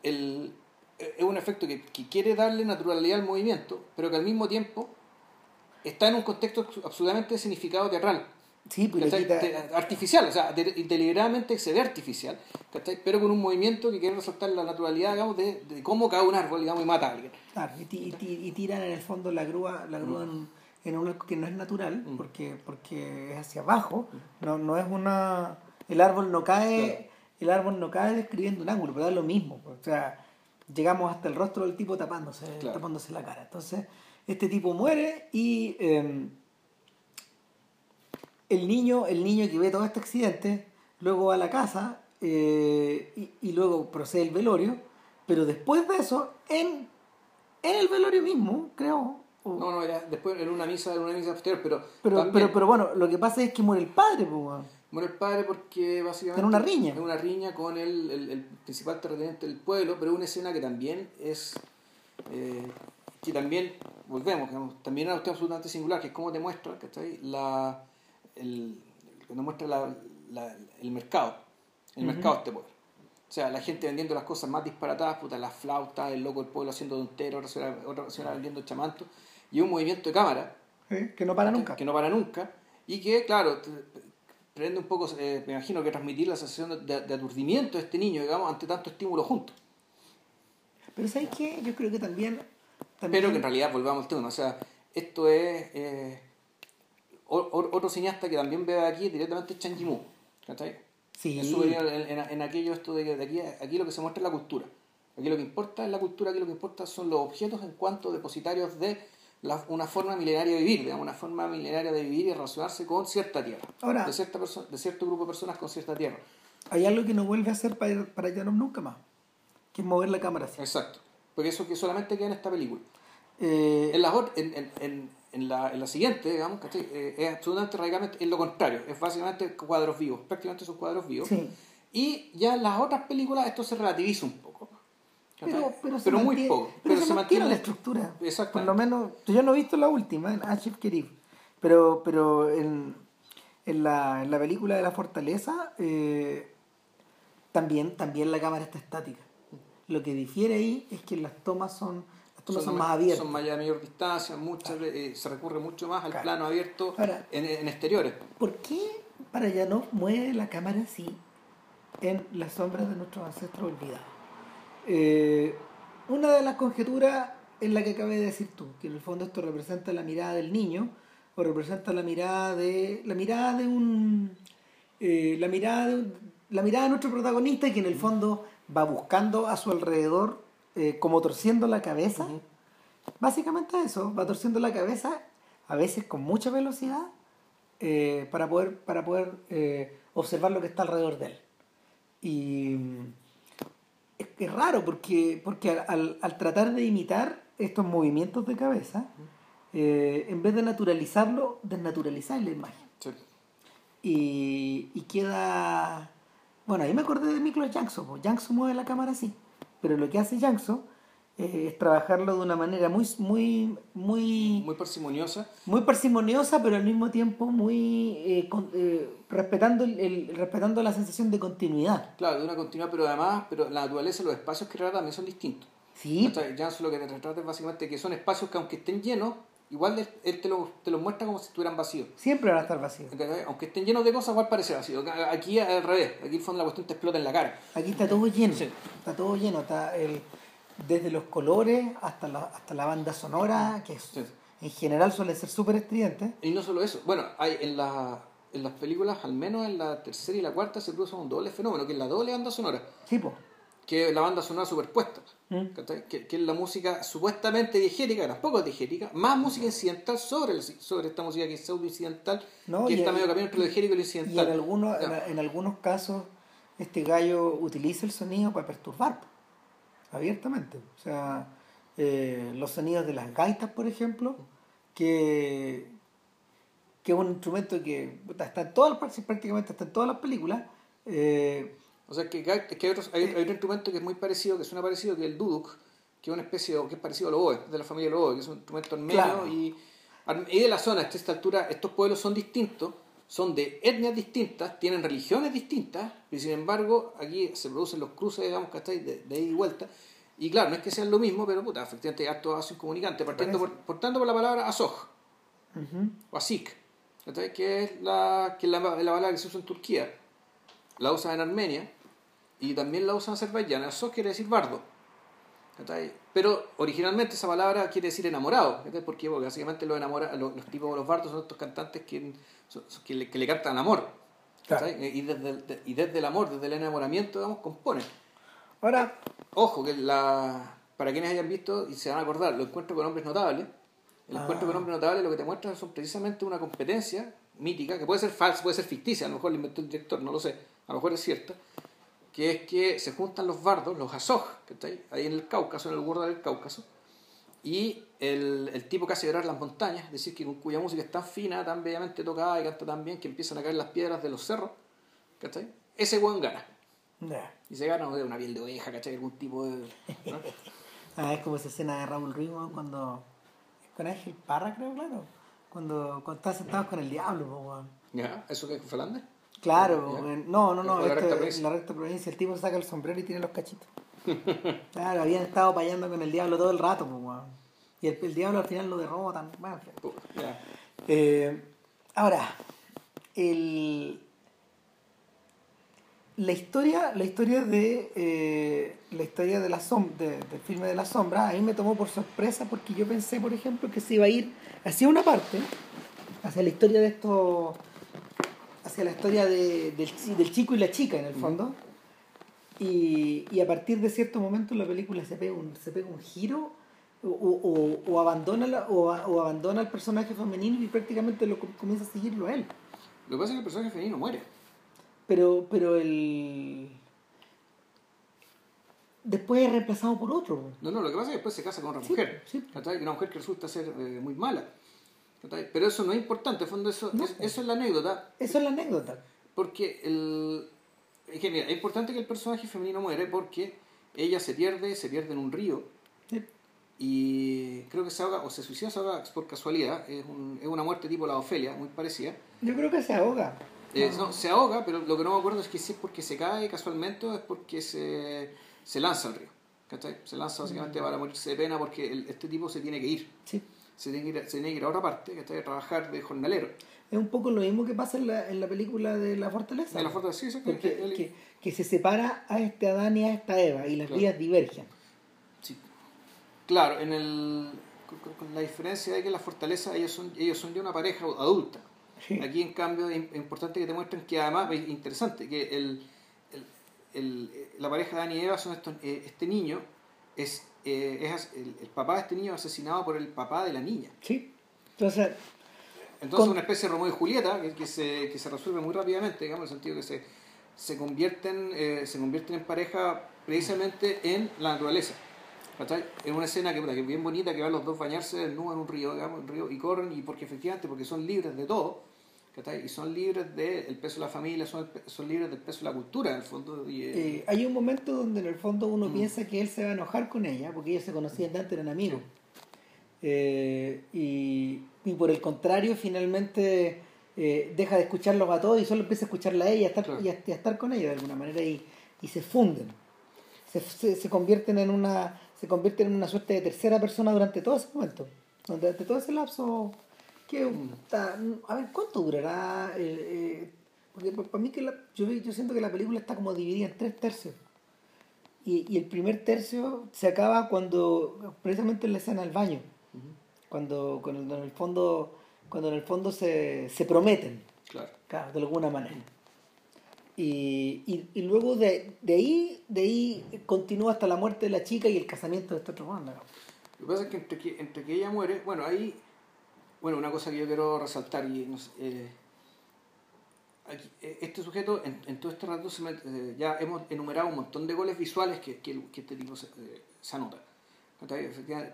Speaker 1: el, es un efecto que, que quiere darle naturalidad al movimiento, pero que al mismo tiempo está en un contexto absolutamente significado teatral.
Speaker 2: sí, pues quita-
Speaker 1: Te- artificial, o sea, de- deliberadamente se ve artificial, ¿cachai? pero con un movimiento que quiere resaltar la naturalidad, digamos, de, de cómo cae un árbol, digamos, y mata a alguien.
Speaker 2: Claro, y, ti- y ti- y tiran en el fondo la grúa, la grúa
Speaker 1: Mm.
Speaker 2: en, en un arco que no es natural, porque, porque es hacia abajo, no, no es una. El árbol no cae,
Speaker 1: Claro.
Speaker 2: el árbol no cae describiendo un ángulo, pero da lo mismo. O sea, llegamos hasta el rostro del tipo tapándose,
Speaker 1: Claro.
Speaker 2: tapándose la cara. Entonces, este tipo muere y eh, el niño, el niño que ve todo este accidente, luego va a la casa eh, y, y luego procede el velorio, pero después de eso, en, en el velorio mismo, creo.
Speaker 1: No, no, era después en una misa, en una misa posterior, pero,
Speaker 2: pero,
Speaker 1: también
Speaker 2: pero, pero bueno, lo que pasa es que muere el padre, pues,
Speaker 1: muere el padre porque básicamente...
Speaker 2: En una riña.
Speaker 1: En una riña con el, el, el principal terrateniente del pueblo, pero una escena que también es... eh, que también, volvemos, digamos, también es una cuestión absolutamente singular, que es cómo te muestra, ¿cachai? La, el, cuando muestra la, la- el mercado, el mercado de este pueblo. O sea, la gente vendiendo las cosas más disparatadas, puta, las flautas, el loco del pueblo haciendo tontero, otra señora, otra señora vendiendo chamanto, y un movimiento de cámara.
Speaker 2: Que no para nunca.
Speaker 1: que no para nunca, y que, claro, pretende un poco, eh, me imagino que transmitir la sensación de, de aturdimiento de este niño, digamos, ante tanto estímulo juntos.
Speaker 2: Pero ¿sabes qué? Yo creo que también... también
Speaker 1: Pero que en realidad, volvamos al tema, o sea, esto es... eh, otro cineasta que también veo aquí directamente es Chan Yimou, ¿cachai?
Speaker 2: Sí.
Speaker 1: En, en, en- en aquello esto de que de aquí, aquí lo que se muestra es la cultura. Aquí lo que importa es la cultura, aquí lo que importa son los objetos en cuanto depositarios de la- una forma milenaria de vivir, digamos, una forma milenaria de vivir y relacionarse con cierta tierra.
Speaker 2: Ahora-
Speaker 1: de, cierta de cierto grupo de personas con cierta tierra.
Speaker 2: Hay algo que no vuelve a hacer para, para Janov nunca más, que es mover la cámara así.
Speaker 1: Exacto. Porque eso que solamente queda en esta película.
Speaker 2: Eh,
Speaker 1: En la, en, en, en la, en la siguiente, digamos, ¿cachai? Eh, es absolutamente radicalmente es lo contrario. Es básicamente cuadros vivos, prácticamente son cuadros vivos.
Speaker 2: sí.
Speaker 1: Y ya en las otras películas esto se relativiza un poco.
Speaker 2: Pero, pero, se
Speaker 1: muy
Speaker 2: mantiene-
Speaker 1: poco.
Speaker 2: Pero, se, mantiene la estructura. Por lo menos, yo no he visto la última, en Ashif Kerib, pero, pero en, en, la, en la película de la fortaleza eh, también, también la cámara está estática. Lo que difiere ahí es que las tomas son, las tomas son, más abiertas.
Speaker 1: Son más a mayor distancia, muchas, ve- eh, se recurre mucho más al
Speaker 2: Claro.
Speaker 1: plano abierto
Speaker 2: Ahora-
Speaker 1: en, en exteriores.
Speaker 2: ¿Por qué Parayanov mueve la cámara así en las sombras de nuestros ancestros olvidados? Eh, una de las conjeturas es la que acabé de decir tú, que en el fondo esto representa la mirada del niño o representa la mirada de la mirada de un eh, la mirada de un- la mirada de nuestro protagonista que en el fondo va buscando a su alrededor eh, como torciendo la cabeza. Básicamente eso, va torciendo la cabeza, a veces con mucha velocidad, eh, para poder, para poder eh, observar lo que está alrededor de él. Y es, raro porque, porque al, al- al tratar de imitar estos movimientos de cabeza, eh, en vez de naturalizarlo, desnaturalizar la imagen.
Speaker 1: Sí.
Speaker 2: Y, y queda... Bueno, ahí me acordé de Miklos Jankso. pues. Jankso mueve la cámara así. Pero lo que hace Jankso eh, es trabajarlo de una manera muy, muy, muy,
Speaker 1: Muy parsimoniosa.
Speaker 2: muy parsimoniosa, pero al mismo tiempo muy eh, con- eh, respetando, el, el- respetando la sensación de continuidad.
Speaker 1: Claro, de una continuidad, pero además, pero la naturaleza, los espacios que trata también son distintos.
Speaker 2: Sí,
Speaker 1: ¿Cachai? Janssen lo que te retrata es básicamente que son espacios que aunque estén llenos, igual él- te los te los muestra como si estuvieran vacíos.
Speaker 2: siempre van a estar vacíos.
Speaker 1: Aunque estén llenos de cosas, igual parece vacío. Aquí al revés, aquí el fondo la cuestión te explota en la cara.
Speaker 2: Aquí está todo lleno.
Speaker 1: Sí.
Speaker 2: Está todo lleno. Está el, desde los colores hasta la, hasta la banda sonora, que es-
Speaker 1: Sí.
Speaker 2: en general suele ser súper estridente.
Speaker 1: Y no solo eso, bueno, hay en, la, en las películas, al menos en la tercera y la cuarta, se produce un doble fenómeno, que es la doble banda sonora,
Speaker 2: Sí, po.
Speaker 1: que es la banda sonora superpuesta,
Speaker 2: Mm.
Speaker 1: que, que es la música supuestamente diegética, tampoco es diegética, más música incidental sobre, el- sobre esta música que es pseudo incidental,
Speaker 2: No,
Speaker 1: que
Speaker 2: y
Speaker 1: está
Speaker 2: el-
Speaker 1: medio camino entre lo diegético y lo
Speaker 2: Y
Speaker 1: incidental.
Speaker 2: en algunos, en, en algunos casos, este gallo utiliza el sonido para perturbar, abiertamente. O sea, eh, los sonidos de las gaitas, por ejemplo, que, que es un instrumento que está en todas las, prácticamente está en todas las películas, eh,
Speaker 1: O sea, que, que hay, otros, hay, hay, otro instrumento que es muy parecido, que suena parecido, que es el duduk, que es una especie, de, que es parecido al oboe, de la familia del oboe, que es un instrumento armenio y, y de la zona, a esta altura, estos pueblos son distintos, son de etnias distintas, tienen religiones distintas, y sin embargo, aquí se producen los cruces, digamos, estáis de, de ida y vuelta. Y claro, no es que sean lo mismo, pero puta, efectivamente hay actos comunicantes, partiendo por, portando por la palabra azoj, o asik, que es, la, que es la, la palabra que se usa en Turquía, la usan en Armenia, y también la usan en Azerbaiyán. Azoj quiere decir bardo. Pero originalmente esa palabra quiere decir enamorado. ¿Por qué? Porque básicamente los, enamora, los, los tipos los bardos son estos cantantes que, que, le, que le cantan amor. Y, desde el, y desde el amor, desde el enamoramiento, digamos, componen. Ahora, ojo, que la, para quienes hayan visto y se van a acordar, los encuentros con hombres notables, el encuentro con ah. hombres notables lo que te muestra son precisamente una competencia mítica, que puede ser falsa, puede ser ficticia, a lo mejor lo inventó el director, no lo sé, a lo mejor es cierta, que es que se juntan los bardos, los azoj, que está ahí, ahí en el Cáucaso, en el borde del Cáucaso, y el, el, tipo que hace llorar las montañas, es decir, que con cuya música es tan fina, tan bellamente tocada y canta tan bien que empiezan a caer las piedras de los cerros, ¿cachai? Ese buen gana. Y se gana de una piel de oveja, ¿cachai? Algún tipo de.
Speaker 2: ah, es como esa escena de Raúl Ruiz cuando. Con Ángel Parra, creo, claro. Cuando, cuando están sentados con el diablo,
Speaker 1: ¿Ya? ¿Eso que es Flandes?
Speaker 2: Claro, no, no, no, la, recta la recta provincia, el tipo saca el sombrero y tiene los cachitos. claro, habían estado payando con el diablo todo el rato, pues, Y el, el, diablo al final lo derrotan. Bueno, eh, ahora, el, la historia, la historia de eh, la historia de la del filme de la sombra, a mí me tomó por sorpresa porque yo pensé, por ejemplo, que se iba a ir hacia una parte, hacia la historia de estos hacia la historia de, del, chico y la chica en el fondo. Y, y, a partir de cierto momento la película se pega un, se pega un giro o, o, o abandona o, o, abandona al personaje femenino y prácticamente lo comienza a seguirlo a él.
Speaker 1: Lo que pasa es que el personaje femenino muere.
Speaker 2: Pero, pero el después es reemplazado por otro.
Speaker 1: No, no, lo que pasa es que después se casa con otra mujer. Sí. Una mujer que resulta ser eh, muy mala. Pero eso no es importante, en fondo eso, es, eso es la anécdota.
Speaker 2: Eso es la anécdota.
Speaker 1: Porque el, es, que, mira, es importante que el personaje femenino muere porque ella se pierde, se pierde en un río. Y creo que se ahoga, o se suicida, se ahoga por casualidad. Es, un, es una muerte tipo la Ofelia, muy parecida.
Speaker 2: Yo creo que se ahoga.
Speaker 1: Eh, no. se ahoga, pero lo que no me acuerdo es que si es porque se cae casualmente o es porque se, se lanza al río. ¿Cachai? Se lanza básicamente mm. para morirse de pena porque este tipo se tiene que ir. Sí se tiene que ir, se tiene que ir a otra parte, que está a trabajar de jornalero.
Speaker 2: Es un poco lo mismo que pasa en la, en la película de La Fortaleza.
Speaker 1: De La Fortaleza, sí,
Speaker 2: que, que, se separa a este Adán y a esta Eva y las vías divergen.
Speaker 1: Sí. Claro, en el, con, la diferencia de que en La Fortaleza ellos son, ellos son ya una pareja adulta. Aquí, en cambio, es importante que te muestren que además, es interesante, que el, el, el la pareja de Adán y Eva son estos, eh, este niño es eh, es el, papá de este niño asesinado por el papá de la niña.
Speaker 2: Sí. Entonces,
Speaker 1: Entonces una especie de Romeo y Julieta que, que, se, que se resuelve muy rápidamente, digamos, en el sentido que se, se, convierten, eh, se convierten en pareja precisamente en la naturaleza. En una escena que, que, es bien bonita, que van los dos bañarse desnudos en un río, digamos, un río, y corren, y porque efectivamente, porque son libres de todo, y son libres del peso de la familia, son, son libres del peso de la cultura, en el fondo. Eh,
Speaker 2: eh, hay un momento donde en el fondo uno mm. piensa que él se va a enojar con ella, porque ellos se conocían de antes, eran amigos. Eh, y, y, por el contrario, finalmente deja de escucharlos a todos y solo empieza a escucharla a ella y a estar, y a, estar con ella de alguna manera y, y se funden. Se, se, se, convierten en una se convierten en una suerte de tercera persona durante todo ese momento. Durante todo ese lapso que, a ver, ¿cuánto durará? Eh, porque para mí que yo, yo siento que la película está como dividida en tres tercios. Y, y el primer tercio se acaba cuando, precisamente en la escena del baño, cuando, cuando, en el fondo, cuando en el fondo se, se prometen, claro. de alguna manera. Y, y, y, luego de, de, ahí de ahí continúa hasta la muerte de la chica y el casamiento de este otro hombre.
Speaker 1: Lo que pasa es que entre, que entre que ella muere, bueno, ahí bueno, una cosa que yo quiero resaltar, y eh, eh, este sujeto en, todo este rato eh, ya hemos enumerado un montón de goles visuales que, que, este tipo se, anota.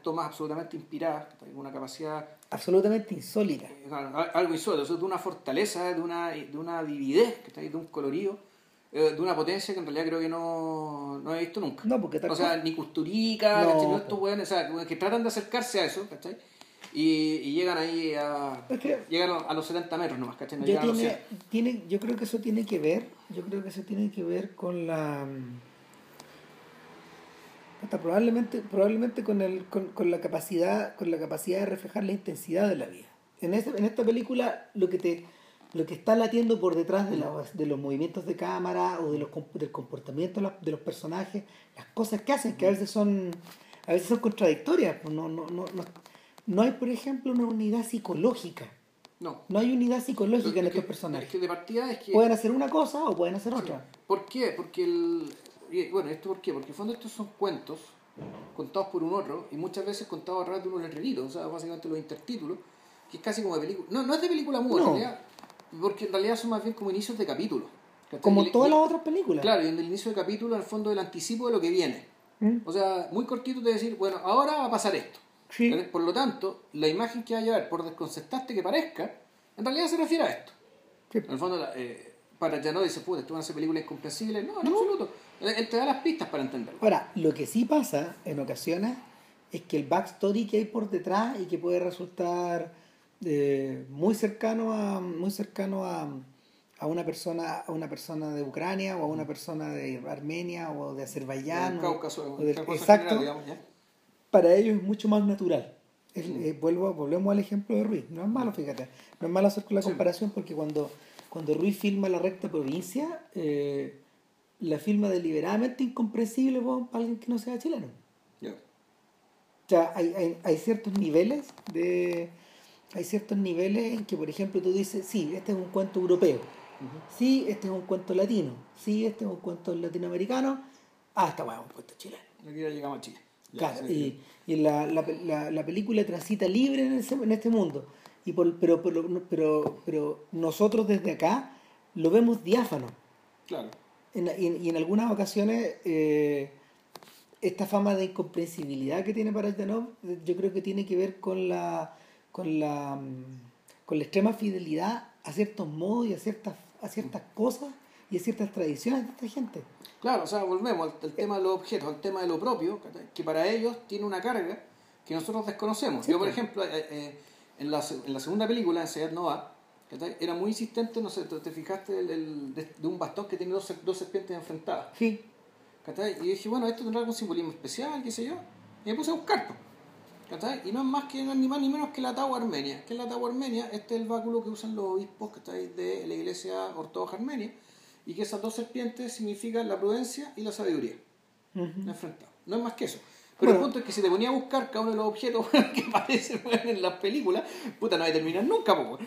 Speaker 1: Tomas absolutamente inspiradas, una capacidad...
Speaker 2: Absolutamente insólita.
Speaker 1: algo insólito, de una fortaleza, de una, de una vividez, de un colorido eh, de una potencia que en realidad creo que no, no he visto nunca.
Speaker 2: No, porque
Speaker 1: O sea, ni Custurica,
Speaker 2: No.
Speaker 1: No, estos weones, o sea, que tratan de acercarse a eso, ¿cachai? Y, y llegan ahí a. Llegan a los 70 metros nomás, ¿cachai? No a los
Speaker 2: tiene,
Speaker 1: 100.
Speaker 2: tiene, yo creo que eso tiene que ver, yo creo que eso tiene que ver con la hasta probablemente, probablemente con el, con, con la capacidad, con la capacidad de reflejar la intensidad de la vida. En esta, en esta película lo que te lo que está latiendo por detrás de, la- de los movimientos de cámara o de los, del comportamiento de los, de los personajes, las cosas que hacen, que a veces son, a veces son contradictorias. pues No, no, no, no, no hay, por ejemplo, una unidad psicológica.
Speaker 1: No.
Speaker 2: No hay unidad psicológica en
Speaker 1: que-
Speaker 2: estos personajes.
Speaker 1: Es que de partida es que.
Speaker 2: Pueden hacer una cosa o pueden hacer otra.
Speaker 1: ¿Por qué? Porque el. Bueno, ¿esto por qué? Porque en el fondo estos son cuentos contados por un otro y muchas veces contados a través de unos letreritos, o sea, básicamente los intertítulos, que es casi como de película. No, no es de película muda,
Speaker 2: No.
Speaker 1: en realidad, porque en realidad son más bien como inicios de capítulos. ¿cachai?
Speaker 2: Como todas las otras películas.
Speaker 1: Claro, y en el inicio de capítulo, al fondo, el anticipo de lo que viene.
Speaker 2: ¿Mm?
Speaker 1: O sea, muy cortito de decir, bueno, ahora va a pasar esto. Por lo tanto, la imagen que va a llevar, por desconcertante que parezca, en realidad se refiere a esto.
Speaker 2: Sí.
Speaker 1: En el fondo, eh, para ya no dice, puta, esto van a ser películas incomprensibles. No, en absoluto. Él te da las pistas para entenderlo.
Speaker 2: Ahora, lo que sí pasa en ocasiones es que el backstory que hay por detrás y que puede resultar eh, muy cercano a muy cercano a, a una persona a una persona de Ucrania o a una persona de Armenia o de Azerbaiyán o-
Speaker 1: Cáucaso,
Speaker 2: o de-
Speaker 1: Cáucaso en
Speaker 2: exacto
Speaker 1: general, digamos, ¿ya?
Speaker 2: Para ellos es mucho más natural. Es- eh, vuelvo, volvemos al ejemplo de Ruiz. No es malo, fíjate. No es malo hacer la comparación porque cuando, cuando Ruiz filma la recta provincia, eh, la filma deliberadamente incomprensible para alguien que no sea chileno.
Speaker 1: Ya.
Speaker 2: O sea, hay, hay, hay ciertos niveles de... Hay ciertos niveles en que, por ejemplo, tú dices, sí, este es un cuento europeo. Sí, este es un cuento latino. Sí, este es un cuento latinoamericano. Ah, esta weá es un cuento chileno.
Speaker 1: Aquí ya llegamos a Chile.
Speaker 2: Claro, y, y la, la, la, la película transita libre en, ese- en este mundo. Y por, pero, pero, pero, pero nosotros desde acá lo vemos diáfano.
Speaker 1: Claro.
Speaker 2: En- y, en- y en algunas ocasiones eh, esta fama de incomprensibilidad que tiene Parajanov yo creo que tiene que ver con la, con la, mm, con la extrema fidelidad a ciertos modos y a ciertas, a ciertas cosas y ciertas tradiciones de esta gente.
Speaker 1: Claro, o sea, volvemos al, al tema de los objetos, al tema de lo propio, que para ellos tiene una carga que nosotros desconocemos.
Speaker 2: Sí,
Speaker 1: Yo, por
Speaker 2: pues.
Speaker 1: ejemplo, eh, eh, en, la, en la segunda película, en Nova, ¿cachai? era muy insistente, no sé, te, te fijaste del- del- de, de un bastón que tiene dos, dos serpientes enfrentadas.
Speaker 2: Sí,
Speaker 1: ¿cachai? Y dije, bueno, esto tendrá algún simbolismo especial, qué sé yo. Y me puse a buscar. ¿cachai? Y no es más que ni más ni menos que la Tau Armenia. ¿Qué es la Tau Armenia? Este es el báculo que usan los obispos ¿cachai? de la iglesia ortodoxa armenia. Y que esas dos serpientes significan la prudencia y la sabiduría. Enfrentado. No es más que eso. Pero
Speaker 2: Bueno.
Speaker 1: el punto es que si te ponía a buscar cada uno de los objetos que aparecen en las películas, puta, no a terminar nunca, po.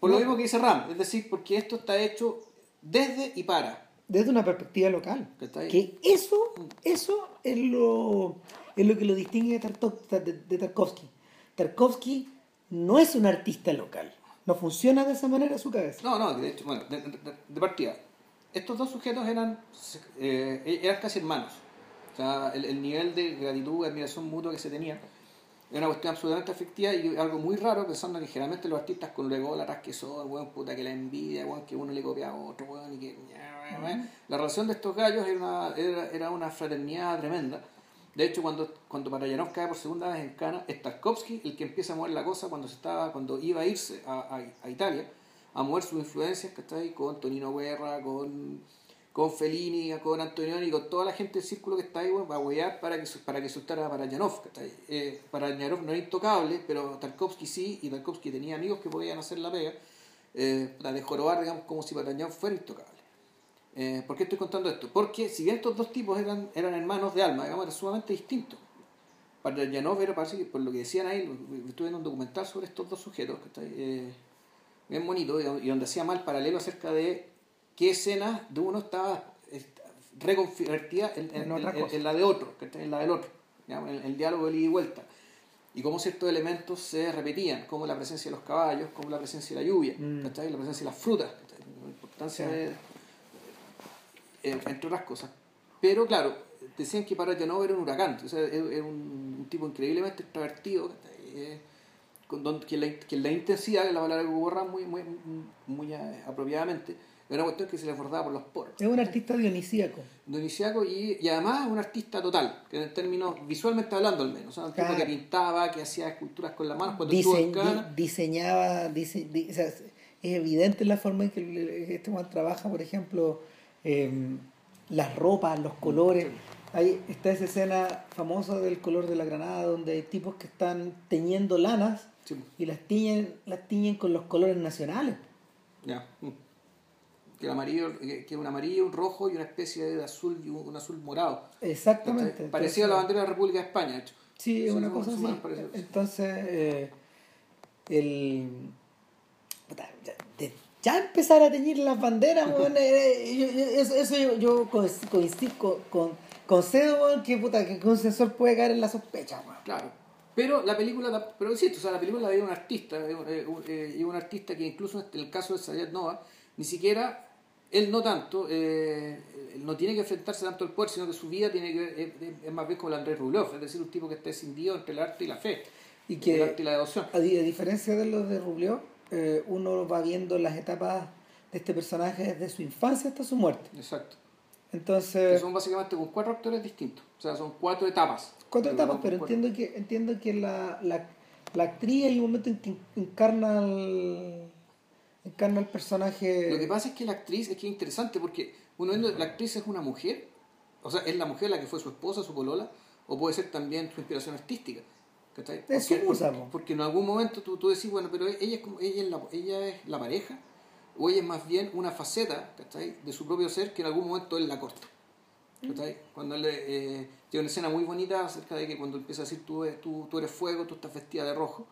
Speaker 1: Por lo
Speaker 2: no.
Speaker 1: mismo que dice Ram, es decir, porque esto está hecho desde y para.
Speaker 2: desde una perspectiva local. Que eso, eso es lo, es lo que lo distingue de Tarkovsky. Tarkovsky no es un artista local. No funciona de esa manera su cabeza.
Speaker 1: No, no, de hecho, bueno, de, de- de partida, estos dos sujetos eran, eh, eran casi hermanos. O sea, el, el nivel de gratitud, admiración mutua que se tenía era una cuestión absolutamente afectiva y algo muy raro, pensando que generalmente los artistas con lo ególatras que son, weón, puta, que la envidia, weón, que uno le copia a otro, weón, y que... La relación de estos gallos era una, era, era una fraternidad tremenda. De hecho, cuando, cuando Parayanov cae por segunda vez en Cana, es Tarkovsky el que empieza a mover la cosa cuando se estaba, cuando iba a irse a, a, a Italia, a mover sus influencias, ¿cachai? Con Tonino Guerra, con, con Fellini, con Antonioni, con toda la gente del círculo que está ahí, bueno, para huear para que, para que soltara a Parayanov, ¿cachai? Eh, Parayanov no era intocable, pero Tarkovsky sí, y Tarkovsky tenía amigos que podían hacer la pega, eh, la de jorobar, digamos, como si Parayanov fuera intocable. Eh, ¿Por qué estoy contando esto? Porque si bien estos dos tipos eran, eran hermanos de alma, digamos, era sumamente distintos. Para Yanov era, parece que por lo que decían ahí, estuve en un documental sobre estos dos sujetos, que está eh, bien bonito, y donde- hacía mal paralelo acerca de qué escena de uno estaba reconvertida en, en-
Speaker 2: En
Speaker 1: en- la de otro, que en la del otro, digamos, en el diálogo de ida y vuelta. Y cómo ciertos elementos se repetían, como la presencia de los caballos, como la presencia de la lluvia,
Speaker 2: Mm.
Speaker 1: la presencia de las frutas, la importancia
Speaker 2: Sí.
Speaker 1: de, entre otras cosas. Pero claro, decían que para Janov era un huracán, o sea, era era un, tipo increíblemente extrovertido, eh, con don- que, la, que la intensidad, que la palabra que ocurra muy, muy, muy apropiadamente, es una cuestión que se le desbordaba por los poros.
Speaker 2: Es un artista dionisíaco.
Speaker 1: Dionisíaco y, y además un artista total, que en términos visualmente hablando al menos. O sea, un tipo
Speaker 2: Claro.
Speaker 1: que pintaba, que hacía esculturas con las manos cuando
Speaker 2: Dise-
Speaker 1: estuvo Cana.
Speaker 2: di- diseñaba, dise- di- o sea, es evidente la forma en que este man trabaja, por ejemplo, em, las ropas, los colores. Ahí está esa escena famosa del color de la granada, donde hay tipos que están teñiendo lanas
Speaker 1: Sí,
Speaker 2: y las tiñen, las tiñen con los colores nacionales.
Speaker 1: ya. mm. Que el amarillo, que que un amarillo, un rojo y una especie de azul y un, un azul morado.
Speaker 2: Exactamente.
Speaker 1: Parecido a la
Speaker 2: Entonces-
Speaker 1: bandera de la República de España, de hecho.
Speaker 2: Sí, es una cosa así. Entonces, eh, el. ya, ya empezar a teñir las banderas, weón, eso, eso yo, yo coinc- coincido con, con- concedo weón, que, puta, que un sensor puede caer en la sospecha. weón.
Speaker 1: Claro. Pero la película, pero insisto, o sea, la película la veía un artista, eh, eh, un- eh, y un artista que incluso en el caso de Sayed Nova, ni siquiera, él no tanto, eh, él no tiene que enfrentarse tanto al poder, sino que su vida tiene que ver, es, es- es más bien como el Andrés Rublev, es decir, un tipo que está escindido entre el arte y la fe,
Speaker 2: Y
Speaker 1: el
Speaker 2: que,
Speaker 1: arte y la devoción.
Speaker 2: a, di- a diferencia de los de Rublió, eh, uno va viendo las etapas de este personaje desde su infancia hasta su muerte.
Speaker 1: Exacto. Que
Speaker 2: Entonces,
Speaker 1: son básicamente con cuatro actores distintos, o sea, son cuatro etapas.
Speaker 2: cuatro etapas, pero
Speaker 1: cuatro-
Speaker 2: entiendo que entiendo que la, la, la actriz hay un momento en que encarna al, encarna el personaje
Speaker 1: Lo que pasa es que la actriz, es que es interesante porque uno viendo, la actriz es una mujer, o sea, es la mujer la que fue su esposa, su polola, o puede ser también su inspiración artística. ¿Cachai?
Speaker 2: Es su
Speaker 1: Porque, porque,
Speaker 2: po.
Speaker 1: porque en algún momento tú, tú decís, bueno, pero ella es, como, ella, es la, ella es la pareja, o ella es más bien una faceta ¿cachai? de su propio ser que en algún momento él la corta. ¿cachai? Cuando él eh, tiene una escena muy bonita acerca de que cuando empieza a decir tú, eres- tú, tú eres fuego, tú estás vestida de rojo,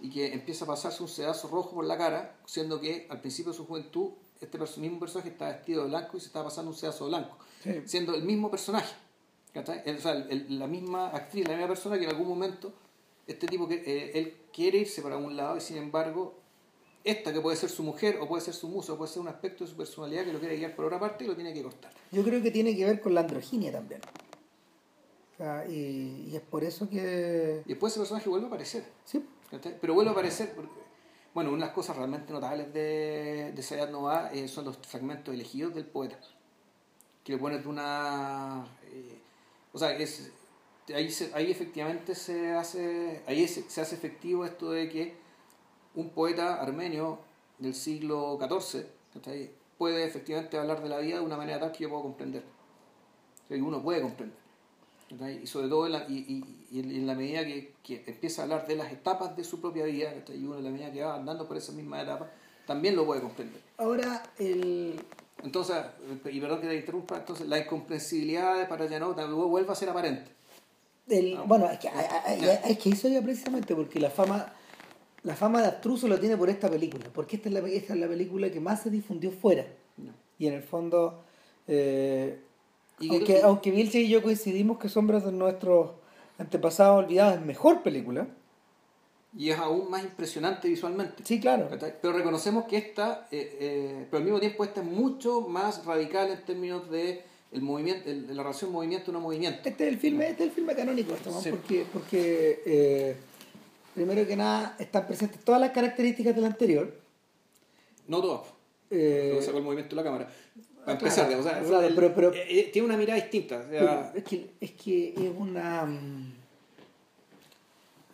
Speaker 1: y que empieza a pasarse un sedazo rojo por la cara, siendo que al principio de su juventud este mismo personaje está vestido de blanco y se está pasando un sedazo blanco,
Speaker 2: Sí.
Speaker 1: siendo el mismo personaje, ¿cachai? El- o sea, el- la misma actriz, la misma persona que en algún momento este tipo que eh, él quiere irse para un lado y sin embargo esta que puede ser su mujer o puede ser su musa o puede ser un aspecto de su personalidad que lo quiere guiar por otra parte y lo tiene que cortar.
Speaker 2: Yo creo que tiene que ver con la androginia también. O sea, y, y es por eso que...
Speaker 1: Y después ese personaje vuelve a aparecer.
Speaker 2: Sí.
Speaker 1: Pero vuelve a aparecer porque, bueno, una de las cosas realmente notables de, de Sayat Nova eh, son los fragmentos elegidos del poeta, que le ponen de una... eh, o sea, es, ahí, se- ahí efectivamente se hace, ahí se, se hace efectivo esto de que un poeta armenio del siglo XIV puede efectivamente hablar de la vida de una manera tal que yo puedo comprender, o sea, que uno puede comprender. Y sobre todo en la, y, y- y en la medida que, que empieza a hablar de las etapas de su propia vida, y uno en la medida que va andando por esas mismas etapas, también lo puede comprender.
Speaker 2: ahora el...
Speaker 1: Entonces, y perdón que te interrumpa, entonces la incomprensibilidad de Parayanov también vuelve a ser aparente.
Speaker 2: El- bueno, es que, es que eso ya precisamente porque la fama... La fama de Abstruso lo tiene por esta película, porque esta es la, esta es la película que más se difundió fuera.
Speaker 1: No.
Speaker 2: Y en el fondo, eh,
Speaker 1: Y
Speaker 2: aunque,
Speaker 1: que-
Speaker 2: aunque Vilche y yo coincidimos que Sombras de nuestros antepasados olvidados es mejor película,
Speaker 1: y es aún más impresionante visualmente.
Speaker 2: sí, claro.
Speaker 1: Pero reconocemos que esta, eh, eh, pero al mismo tiempo esta es mucho más radical en términos de el movimiento, el- la relación movimiento no movimiento.
Speaker 2: Este es el filme, este es el filme canónico, esto, ¿no?
Speaker 1: Sí.
Speaker 2: porque, porque eh, primero que nada están presentes todas las características del anterior.
Speaker 1: No todo.
Speaker 2: Eh,
Speaker 1: sacó el movimiento de la cámara. Para
Speaker 2: Ah,
Speaker 1: empezar,
Speaker 2: claro,
Speaker 1: o sea,
Speaker 2: claro,
Speaker 1: el-
Speaker 2: pero- pero-
Speaker 1: eh, eh, tiene una mirada distinta. o sea,
Speaker 2: es, que, es que es una... mm,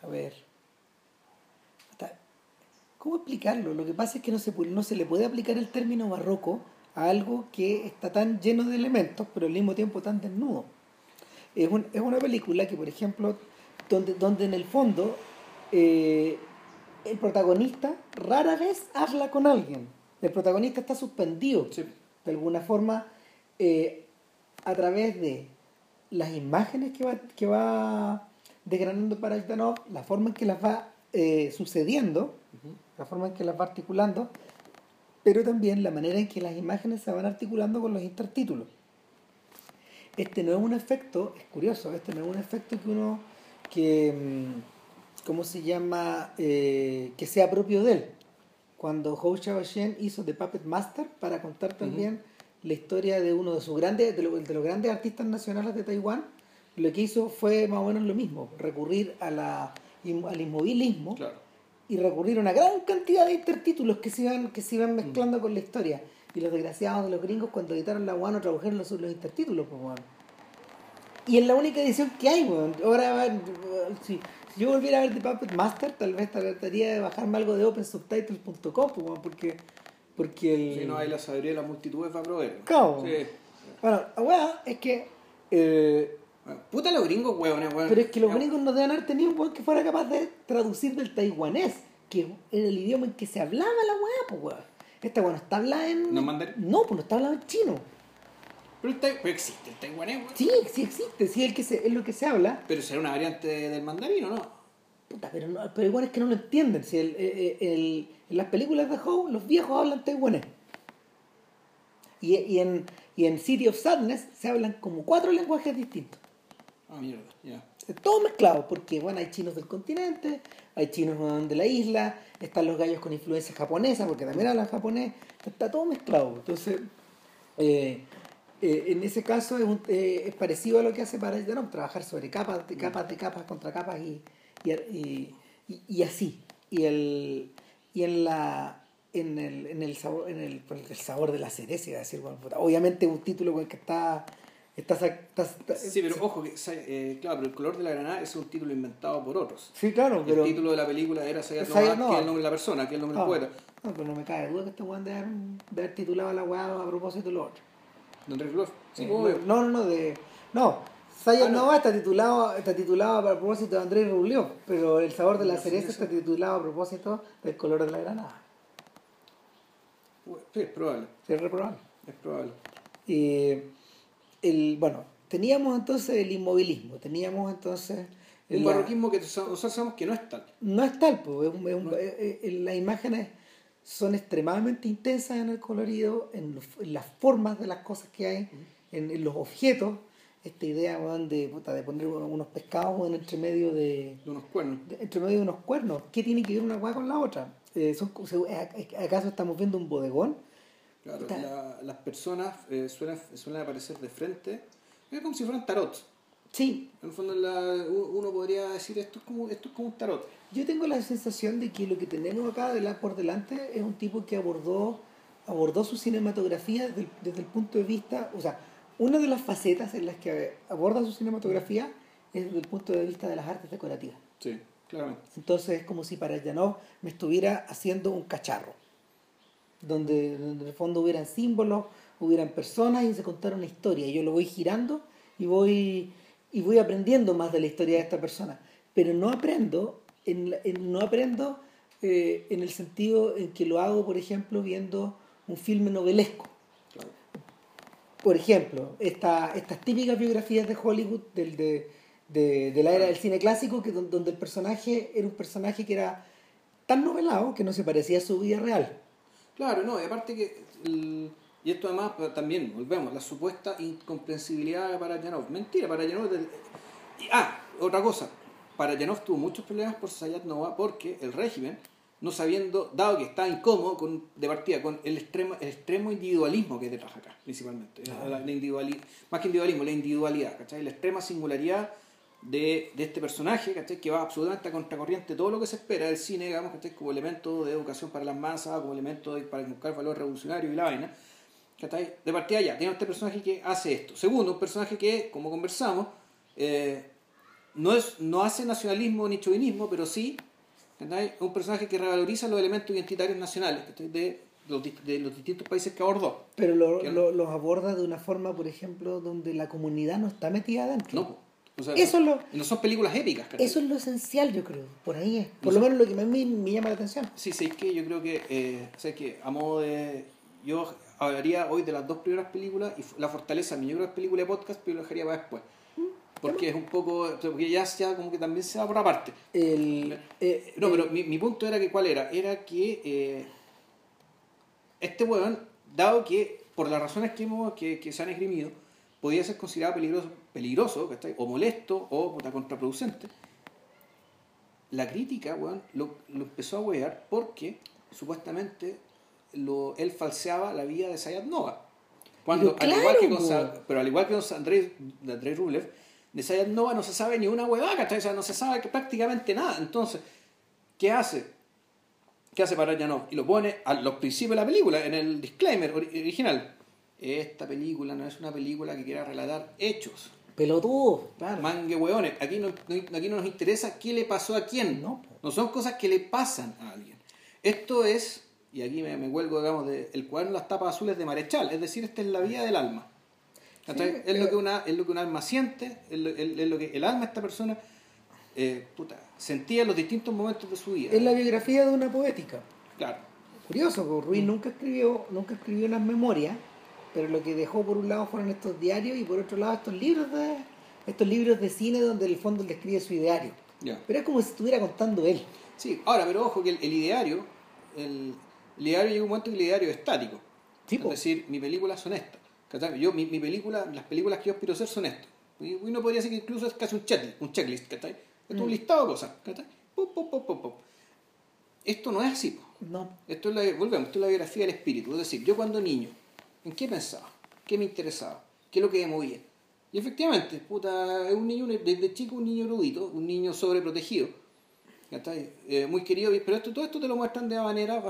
Speaker 2: A ver... ¿Cómo explicarlo? Lo que pasa es que no se, no se le puede aplicar el término barroco a algo que está tan lleno de elementos, pero al mismo tiempo tan desnudo. Es, un- es una película que, por ejemplo, donde, donde en el fondo eh, el protagonista rara vez habla con alguien. El protagonista está suspendido
Speaker 1: sí.
Speaker 2: de alguna forma eh, a través de las imágenes que va, que va desgranando para Aitanov, la forma en que las va eh, sucediendo, la forma en que las va articulando, pero también la manera en que las imágenes se van articulando con los intertítulos. Este no es un efecto, es curioso, este no es un efecto que uno, que, mm, ¿cómo se llama?, Eh, que sea propio de él. Cuando Hou Xiaoxian hizo The Puppet Master para contar también la historia de uno de sus grandes, de, lo- de los grandes artistas nacionales de Taiwán, lo que hizo fue más o menos lo mismo, recurrir a la, al inmovilismo
Speaker 1: Claro.
Speaker 2: Y recurrir a una gran cantidad de intertítulos que se iban, que se iban mezclando con la historia. Y los desgraciados de los gringos cuando editaron la weá no tradujeron los, los intertítulos, pues weón. Y es la única edición que hay, weón. Ahora, si, si yo volviera a ver The Puppet Master, tal vez trataría de bajarme algo de opensubtitles.com, pues, weón, porque, porque el...
Speaker 1: Si no hay la sabiduría de las multitudes para proveer.
Speaker 2: Claro.
Speaker 1: Sí.
Speaker 2: Bueno, la weá es que... eh,
Speaker 1: Bueno, Puta los gringos, weón, weón.
Speaker 2: pero es que los gringos no deben haber tenido un weón que fuera capaz de traducir del taiwanés, que era el idioma en que se hablaba la weá, pues weón. Esta no está hablada en...
Speaker 1: ¿No mandarín?
Speaker 2: No, pues no está hablada en chino.
Speaker 1: Pero, el tai- pero existe el taiwanés, weón.
Speaker 2: Sí, sí existe, sí es, el que se, es lo que se habla.
Speaker 1: Pero será una variante del mandarín, ¿o no?
Speaker 2: Puta, pero, no, pero igual es que no lo entienden. Si el, el- el- en las películas de Howe, los viejos hablan taiwanés. Y, y, en, y en City of Sadness se hablan como cuatro lenguajes distintos.
Speaker 1: Ah, ya.
Speaker 2: Todo mezclado, porque bueno, hay chinos del continente, hay chinos de la isla, están los gallos con influencia japonesa, porque también hablan japonés, está todo mezclado. Entonces, eh, eh, en ese caso es, un- eh, es parecido a lo que hace para no, trabajar sobre capas, de capas, de capas, contra capas y, y, así. Y el y en la en el, en el sabor en el, el sabor de la cereza decir bueno, obviamente un título con el que está está, sac- está- está-
Speaker 1: Sí, pero ojo, que, eh, claro, pero el color de la granada es un título inventado por otros.
Speaker 2: sí claro pero
Speaker 1: el título de la película era Sayat Novak,
Speaker 2: Novak.
Speaker 1: que es el nombre de la persona, que es el nombre
Speaker 2: Ah,
Speaker 1: del poeta.
Speaker 2: No, pero no me cae duda que este weón debe haber, titulado a la weá a propósito de lo otro.
Speaker 1: De Andrés Ruloff. Sí,
Speaker 2: Eh, no, no, no, de. No, Sayat
Speaker 1: Ah, no.
Speaker 2: Nova está titulado, está titulado a propósito de Andrés Rublev, pero el sabor de la cereza está titulado a propósito del color de la granada.
Speaker 1: Sí, es probable,
Speaker 2: Sí, es reprobable.
Speaker 1: es probable.
Speaker 2: Y el, bueno, teníamos entonces el inmovilismo, teníamos entonces.
Speaker 1: Un
Speaker 2: la-
Speaker 1: barroquismo que nosotros sabemos que no es tal.
Speaker 2: No es tal, pues, es un- es un-
Speaker 1: No.
Speaker 2: las imágenes son extremadamente intensas en el colorido, en, los- en las formas de las cosas que hay, en, en los objetos. Esta idea de, puta, de poner unos pescados weón, entre medio de,
Speaker 1: De unos cuernos.
Speaker 2: de- entre medio de unos cuernos. ¿Qué tiene que ver una hueá con la otra? Eh, son, ¿Acaso estamos viendo un bodegón?
Speaker 1: Claro, la- las personas eh, suelen, suelen aparecer de frente. Es como si fueran tarots.
Speaker 2: Sí,
Speaker 1: En el fondo la- uno podría decir esto es como esto es como un tarot.
Speaker 2: Yo tengo la sensación de que lo que tenemos acá por delante es un tipo que abordó, abordó su cinematografía desde el, desde el punto de vista, o sea, una de las facetas en las que aborda su cinematografía es desde el punto de vista de las artes decorativas.
Speaker 1: Sí, claramente.
Speaker 2: Entonces es como si para Janov me estuviera haciendo un cacharro, donde, en el fondo hubieran símbolos, hubieran personas y se contara una historia. Yo lo voy girando y voy, y voy aprendiendo más de la historia de esta persona. Pero no aprendo, en, no aprendo eh, en el sentido en que lo hago, por ejemplo, viendo un filme novelesco. Por ejemplo, esta, estas típicas biografías de Hollywood del, de, de, de la era del cine clásico, que, don- donde el personaje era un personaje que era tan novelado que no se parecía a su vida real.
Speaker 1: Claro, no, y aparte que. el- y esto además también, volvemos, la supuesta incomprensibilidad para Janov. Mentira, para Janov. del- y- ah, otra cosa. Para Janov tuvo muchos problemas por Sayat Nova porque el régimen, no sabiendo, dado que estaba incómodo con, de partida con el extremo, el extremo individualismo que detrás acá, principalmente.
Speaker 2: Claro.
Speaker 1: La- la individuali- más que individualismo, la individualidad, ¿cachai? La extrema singularidad de, de este personaje, ¿cachai? que va absolutamente a contracorriente todo lo que se espera del cine, digamos, ¿cachai? como elemento de educación para las masas, como elemento de, para buscar valor revolucionario y la vaina. ¿cachai? De partida ya, tenemos este personaje que hace esto. Segundo, un personaje que, como conversamos, eh, no, es, no hace nacionalismo ni chauvinismo, pero sí es un personaje que revaloriza los elementos identitarios nacionales ¿cachai? de, los, de los distintos países que abordó.
Speaker 2: Pero lo- los aborda de una forma, por ejemplo, donde la comunidad no está metida adentro.
Speaker 1: No. O sea,
Speaker 2: Eso es lo-
Speaker 1: no son películas épicas. ¿cachai?
Speaker 2: Eso es lo esencial, yo creo. Por ahí es. Por
Speaker 1: No
Speaker 2: lo
Speaker 1: sé.
Speaker 2: menos lo que más me, me llama la atención.
Speaker 1: Sí, sí, es que yo creo que, eh, o sea, que a modo de... Yo hablaría hoy de las dos primeras películas y la fortaleza, mi yo creo que es película de podcast, pero lo dejaría para después. Porque es un poco, porque ya, ya como que también se va por aparte.
Speaker 2: El, eh,
Speaker 1: No,
Speaker 2: el-
Speaker 1: pero mi, mi punto era que, ¿cuál era? Era que eh, este weón, dado que, por las razones que, hemos, que, que se han esgrimido, podía ser considerado peligroso, peligroso ¿cachai? o molesto, o contraproducente, la crítica, weón, lo, lo empezó a wear porque, supuestamente, lo, él falseaba la vida de Sayat Nova. Cuando,
Speaker 2: Pero
Speaker 1: al igual que con, pero al igual que con Andrés, de Andrés Rublev, de Sayat Nova no se sabe ni una huevada, ¿cachai? O sea, no se sabe que prácticamente nada. Entonces, ¿qué hace? ¿Qué hace no Y lo pone a los principios de la película, en el disclaimer original. Esta película no es una película que quiera relatar hechos.
Speaker 2: Pelotudo,
Speaker 1: claro. Mangue hueones. Aquí no, aquí no nos interesa qué le pasó a quién. No. no son cosas que le pasan a alguien. Esto es, y aquí me, me cuelgo, digamos, de el cuaderno Las tapas azules de Marechal. Es decir, esta es la vida del alma. es, lo que una, es lo que un alma siente, es lo, es lo que el alma de esta persona eh, puta, sentía en los distintos momentos de su vida.
Speaker 2: Es la biografía de una poética.
Speaker 1: Claro.
Speaker 2: Curioso, porque Ruiz mm. nunca escribió, nunca escribió unas memorias, pero lo que dejó por un lado fueron estos diarios y por otro lado estos libros de estos libros de cine donde en el fondo le escribe su ideario. Pero es como si estuviera contando él.
Speaker 1: Sí, ahora, pero ojo que el, ideario, el, ideario llega un momento que el ideario es estático. es decir, mi película son estas. Yo, mi, mi, película, las películas que yo aspiro a hacer son estas. Y uno podría decir que incluso es casi un checklist, un checklist, ¿cachai? es un mm. listado de cosas. esto no es así.
Speaker 2: No.
Speaker 1: Esto es la, volvemos, esto es la biografía del espíritu. Es decir, yo cuando niño, ¿en qué pensaba? ¿Qué me interesaba? ¿Qué es lo que me movía? Y efectivamente, puta, es un niño, desde chico un niño erudito, un niño sobreprotegido, eh, muy querido, pero esto, todo esto te lo muestran de una manera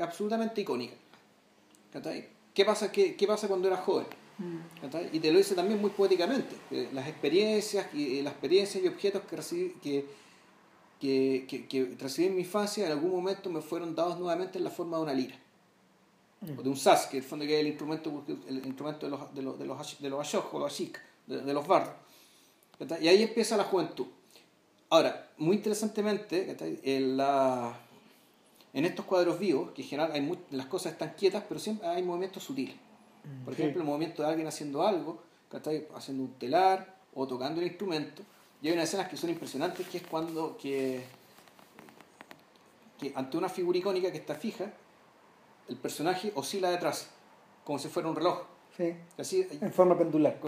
Speaker 1: absolutamente icónica. ¿Qué pasa, qué, qué pasa cuando eras joven? Y te lo dice también muy poéticamente. las experiencias y las experiencias y objetos que recibí, que, que, que, recibí en mi infancia en algún momento me fueron dados nuevamente en la forma de una lira. Mm. O de un sas, que en el fondo que es el instrumento, el instrumento de los, de los, de los, de los ashok, o los ashik, de, los bardos. Y ahí empieza la juventud. Ahora, muy interesantemente, en, la, en estos cuadros vivos, que en general hay las cosas están quietas, pero siempre hay movimientos sutiles. Por ejemplo, el movimiento de alguien haciendo algo, haciendo un telar o tocando el instrumento. Y hay unas escenas que son impresionantes, que es cuando que, que ante una figura icónica que está fija, el personaje oscila detrás, como si fuera un reloj.
Speaker 2: Sí. Así, en forma pendular.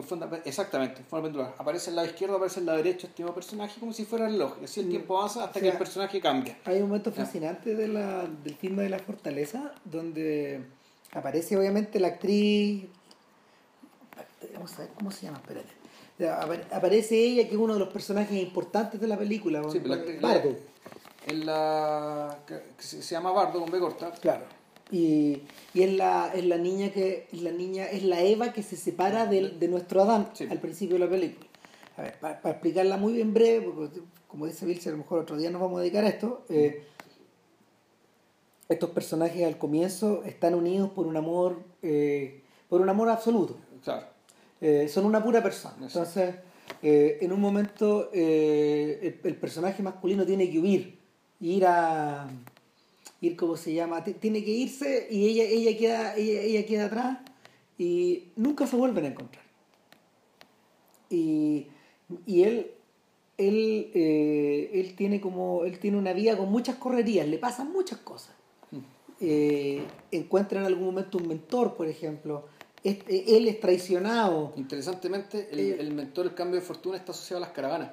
Speaker 1: exactamente, en forma pendular. Aparece en la izquierda, aparece en la derecha este mismo personaje como si fuera el reloj. Y así el mm. tiempo avanza hasta que el personaje cambia.
Speaker 2: Hay un momento fascinante de la, del filme de la fortaleza donde Aparece obviamente la actriz. Vamos a ver cómo se llama, espérate. Aparece ella, que es uno de los personajes importantes de la película. Sí,
Speaker 1: Bardo. En la, se llama Bardo con B corta.
Speaker 2: Claro. Y, y es, la, es la niña que es la niña es la Eva que se separa de, de nuestro Adán al principio de la película. A ver, para, explicarla muy bien breve, porque como dice Vilce, a lo mejor otro día nos vamos a dedicar a esto. Eh, estos personajes al comienzo están unidos por un amor, eh, por un amor absoluto.
Speaker 1: Claro.
Speaker 2: Eh, son una pura persona. Entonces, en un momento el, personaje masculino tiene que huir, ir a ir como se llama, tiene que irse y ella, ella queda, ella, queda atrás y nunca se vuelven a encontrar. Y, y él él, él tiene como él tiene una vida con muchas correrías, le pasan muchas cosas eh, encuentra en algún momento un mentor, por ejemplo. Eh, él es traicionado.
Speaker 1: Interesantemente, el, eh, el, mentor, el cambio de fortuna, está asociado a las caravanas.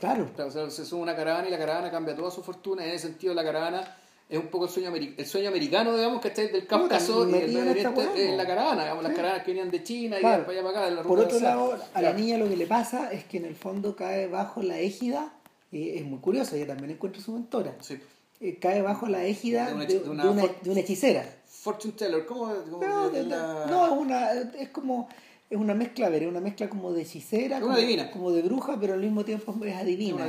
Speaker 2: Claro.
Speaker 1: o sea, se sube una caravana y la caravana cambia toda su fortuna. En ese sentido, la caravana es un poco el sueño, el sueño americano, digamos, que está del Cáucaso y en la caravana, digamos, las caravanas que venían de China y para allá para acá.
Speaker 2: Por otro lado, a la niña lo que le pasa es que en el fondo cae bajo la égida, y es muy curioso, ella también encuentra su mentora. Sí. Eh, cae bajo la égida de una, de una, hechicera.
Speaker 1: Fortune teller, ¿cómo?
Speaker 2: no, no, es, una, es como es una mezcla, a ver, es una mezcla como de hechicera,
Speaker 1: como,
Speaker 2: como de bruja, pero al mismo tiempo es adivina.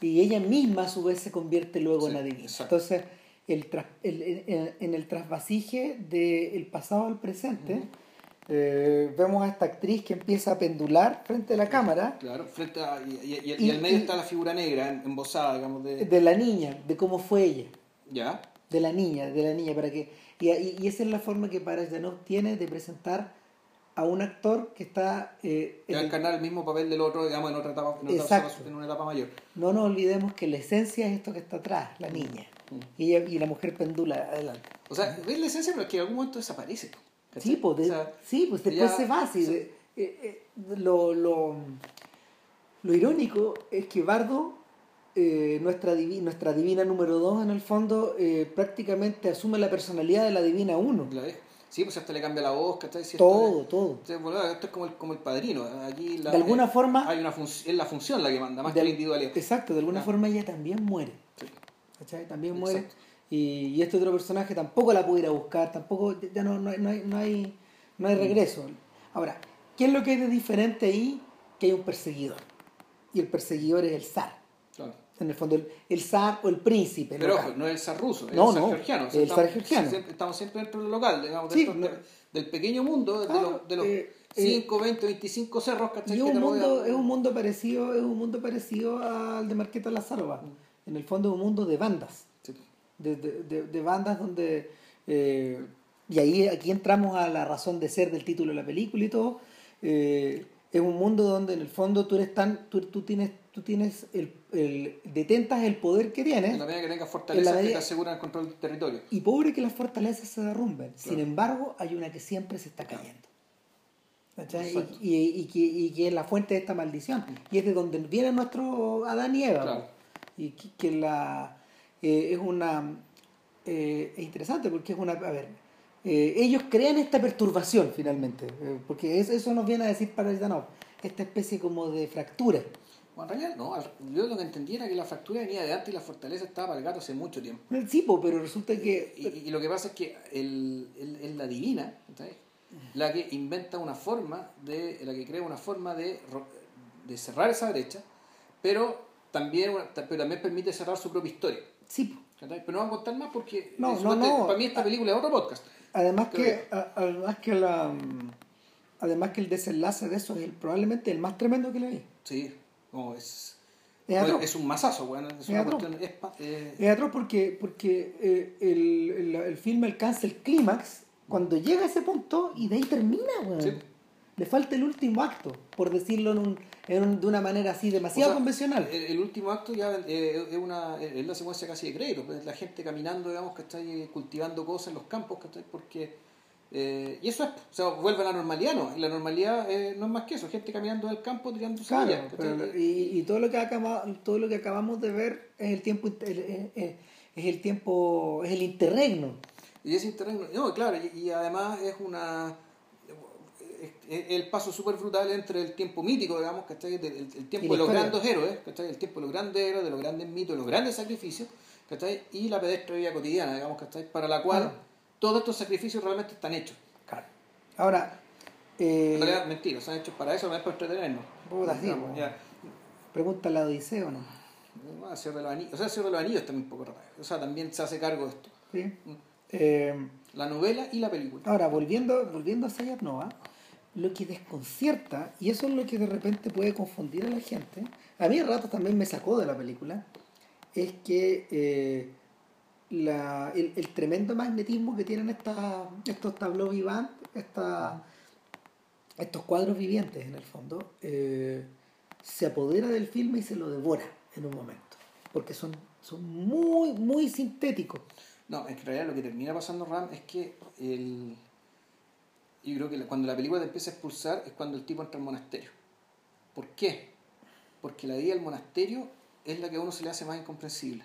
Speaker 2: Y ella misma a su vez se convierte luego en adivina. Entonces, el, el, en, el trasvasije del pasado al presente, eh, vemos a esta actriz que empieza a pendular frente a la cámara.
Speaker 1: Claro, frente a, y, y, al medio está la figura negra, embosada, digamos. De...
Speaker 2: de la niña, de cómo fue ella.
Speaker 1: ¿Ya?
Speaker 2: De la niña, de la niña, para que... Y, y esa es la forma que Parajanov tiene de presentar a un actor que está...
Speaker 1: Eh, a encarnar el mismo papel del otro, digamos, en otra etapa, en, otra en una etapa mayor.
Speaker 2: No nos olvidemos que la esencia es esto que está atrás, la niña. Y, y la mujer pendula adelante.
Speaker 1: O sea, ves la esencia, pero que en algún momento desaparece.
Speaker 2: Sí, pues, sí, pues después se va. Eh, eh, lo, lo, lo, irónico es que Bardo, eh, nuestra, nuestra divina número 2 en el fondo, prácticamente asume la personalidad de la divina 1.
Speaker 1: Sí, pues hasta le cambia la voz, ¿cachai?
Speaker 2: todo, todo.
Speaker 1: esto es como el, como el padrino. Aquí
Speaker 2: de alguna forma...
Speaker 1: Hay una es la función la que manda, más que la individualidad.
Speaker 2: Exacto, de alguna ah. forma ella también muere. ¿Cachai? También muere. Y, y este otro personaje tampoco la puede ir a buscar, tampoco, ya no, no, hay, no, hay, no, hay, no hay regreso. Ahora, ¿qué es lo que hay de diferente ahí? Que hay un perseguidor. Y el perseguidor es el zar.
Speaker 1: Claro.
Speaker 2: En el fondo, el, el zar o el príncipe.
Speaker 1: Pero
Speaker 2: local.
Speaker 1: ojo, no es el zar ruso, es
Speaker 2: No,
Speaker 1: el zar
Speaker 2: no,
Speaker 1: georgiano.
Speaker 2: el zar
Speaker 1: estamos,
Speaker 2: georgiano.
Speaker 1: siempre- estamos siempre dentro del local, digamos,
Speaker 2: Sí,
Speaker 1: dentro
Speaker 2: no.
Speaker 1: de- del pequeño mundo, de
Speaker 2: Claro,
Speaker 1: los, de los
Speaker 2: eh,
Speaker 1: 5, 20, 25 cerros, ¿cachai?
Speaker 2: Y es un mundo, es un mundo parecido, es un mundo parecido al de Marqueta Lazarova. En el fondo es un mundo de bandas.
Speaker 1: Sí.
Speaker 2: De, de- de- de bandas donde. eh, y ahí aquí entramos a la razón de ser del título de la película y todo. eh, es un mundo donde en el fondo tú eres tan. tú, tú tienes, tú tienes el, el- detentas el poder que tienes.
Speaker 1: En la medida que tengas
Speaker 2: En
Speaker 1: fortalezas
Speaker 2: la
Speaker 1: que
Speaker 2: medida-
Speaker 1: te aseguran el control del territorio.
Speaker 2: Y pobre que las fortalezas se derrumben. Sin
Speaker 1: Claro.
Speaker 2: embargo, hay una que siempre se está cayendo. Y, y- y que, y que es la fuente de esta maldición. Y es de donde viene nuestro Adán y Eva.
Speaker 1: Claro.
Speaker 2: Y que, que la eh, es una eh, es interesante porque es una a ver eh, ellos crean esta perturbación finalmente porque es- eso nos viene a decir para no esta especie como de fractura
Speaker 1: Bueno, en realidad, no, yo lo que entendí era que la fractura venía de antes y la fortaleza estaba para el gato hace mucho tiempo.
Speaker 2: sí pero resulta que
Speaker 1: Y, y lo que pasa es que el, el- es la divina, ¿sabes? la que inventa una forma, de la que crea una forma de, de cerrar esa brecha, pero también, pero también permite cerrar su propia historia.
Speaker 2: sí.
Speaker 1: Pero no vamos a contar más porque
Speaker 2: No, no, no.
Speaker 1: para mí esta película es otro podcast.
Speaker 2: Además que, a- además que la además que el desenlace de eso es el- probablemente el más tremendo que le vi.
Speaker 1: Sí, no, es,
Speaker 2: Es
Speaker 1: un masazo, bueno, es,
Speaker 2: Es
Speaker 1: una
Speaker 2: atroz.
Speaker 1: cuestión... es pa- eh,
Speaker 2: Es atroz porque, porque eh, el, el, el filme alcanza el clímax cuando llega a ese punto y de ahí termina, weón.
Speaker 1: Sí.
Speaker 2: Le falta el último acto, por decirlo en un, en de una manera así demasiado
Speaker 1: O sea,
Speaker 2: convencional.
Speaker 1: El, el último acto ya eh, es una es la secuencia casi de crédito, pues, la gente caminando, digamos, que está ahí cultivando cosas en los campos, ¿cachai? Porque eh, y eso es, o sea, vuelve a la normalidad, ¿no? Y la normalidad eh, no es más que eso, gente caminando del campo tirando
Speaker 2: Claro,
Speaker 1: semillas, ¿cachai?
Speaker 2: pero- y, y todo lo que acaba, todo lo que acabamos de ver es el tiempo inter- es, el tiempo es el interregno.
Speaker 1: Y ese interregno, no, claro, y, y además es una el paso súper brutal entre el tiempo mítico, digamos, ¿cachai? El, el tiempo de los
Speaker 2: historia.
Speaker 1: grandes héroes, ¿cachai? El tiempo de los grandes héroes, de los grandes mitos, de los grandes sacrificios, ¿cachai? Y la pedestre vida cotidiana, digamos, ¿cachai? Para la cual todos estos sacrificios realmente están hechos.
Speaker 2: Claro. Ahora, eh,
Speaker 1: En realidad, mentira, están hechos para eso, no es para entretenernos.
Speaker 2: Puta, sí,
Speaker 1: Digamos,
Speaker 2: po.
Speaker 1: ya.
Speaker 2: pregunta la Odiseo, ¿no?
Speaker 1: Ah, Señor de los Anillos. O sea, Señor de los Anillos también un poco raro. O sea, también se hace cargo de esto.
Speaker 2: ¿Sí?
Speaker 1: Mm.
Speaker 2: Eh,
Speaker 1: La novela y la película.
Speaker 2: Ahora, volviendo, volviendo a Sayat Nova, lo que desconcierta, y eso es lo que de repente puede confundir a la gente, a mí a ratos también me sacó de la película, es que eh, la- el, el tremendo magnetismo que tienen esta, estos tableaux vivants, esta- estos cuadros vivientes en el fondo, eh, se apodera del filme y se lo devora en un momento, porque son, son muy, muy sintéticos.
Speaker 1: No, en realidad lo que termina pasando Ram es que el... yo creo que cuando la película te empieza a expulsar es cuando el tipo entra al monasterio. ¿Por qué? Porque la vida del monasterio es la que a uno se le hace más incomprensible.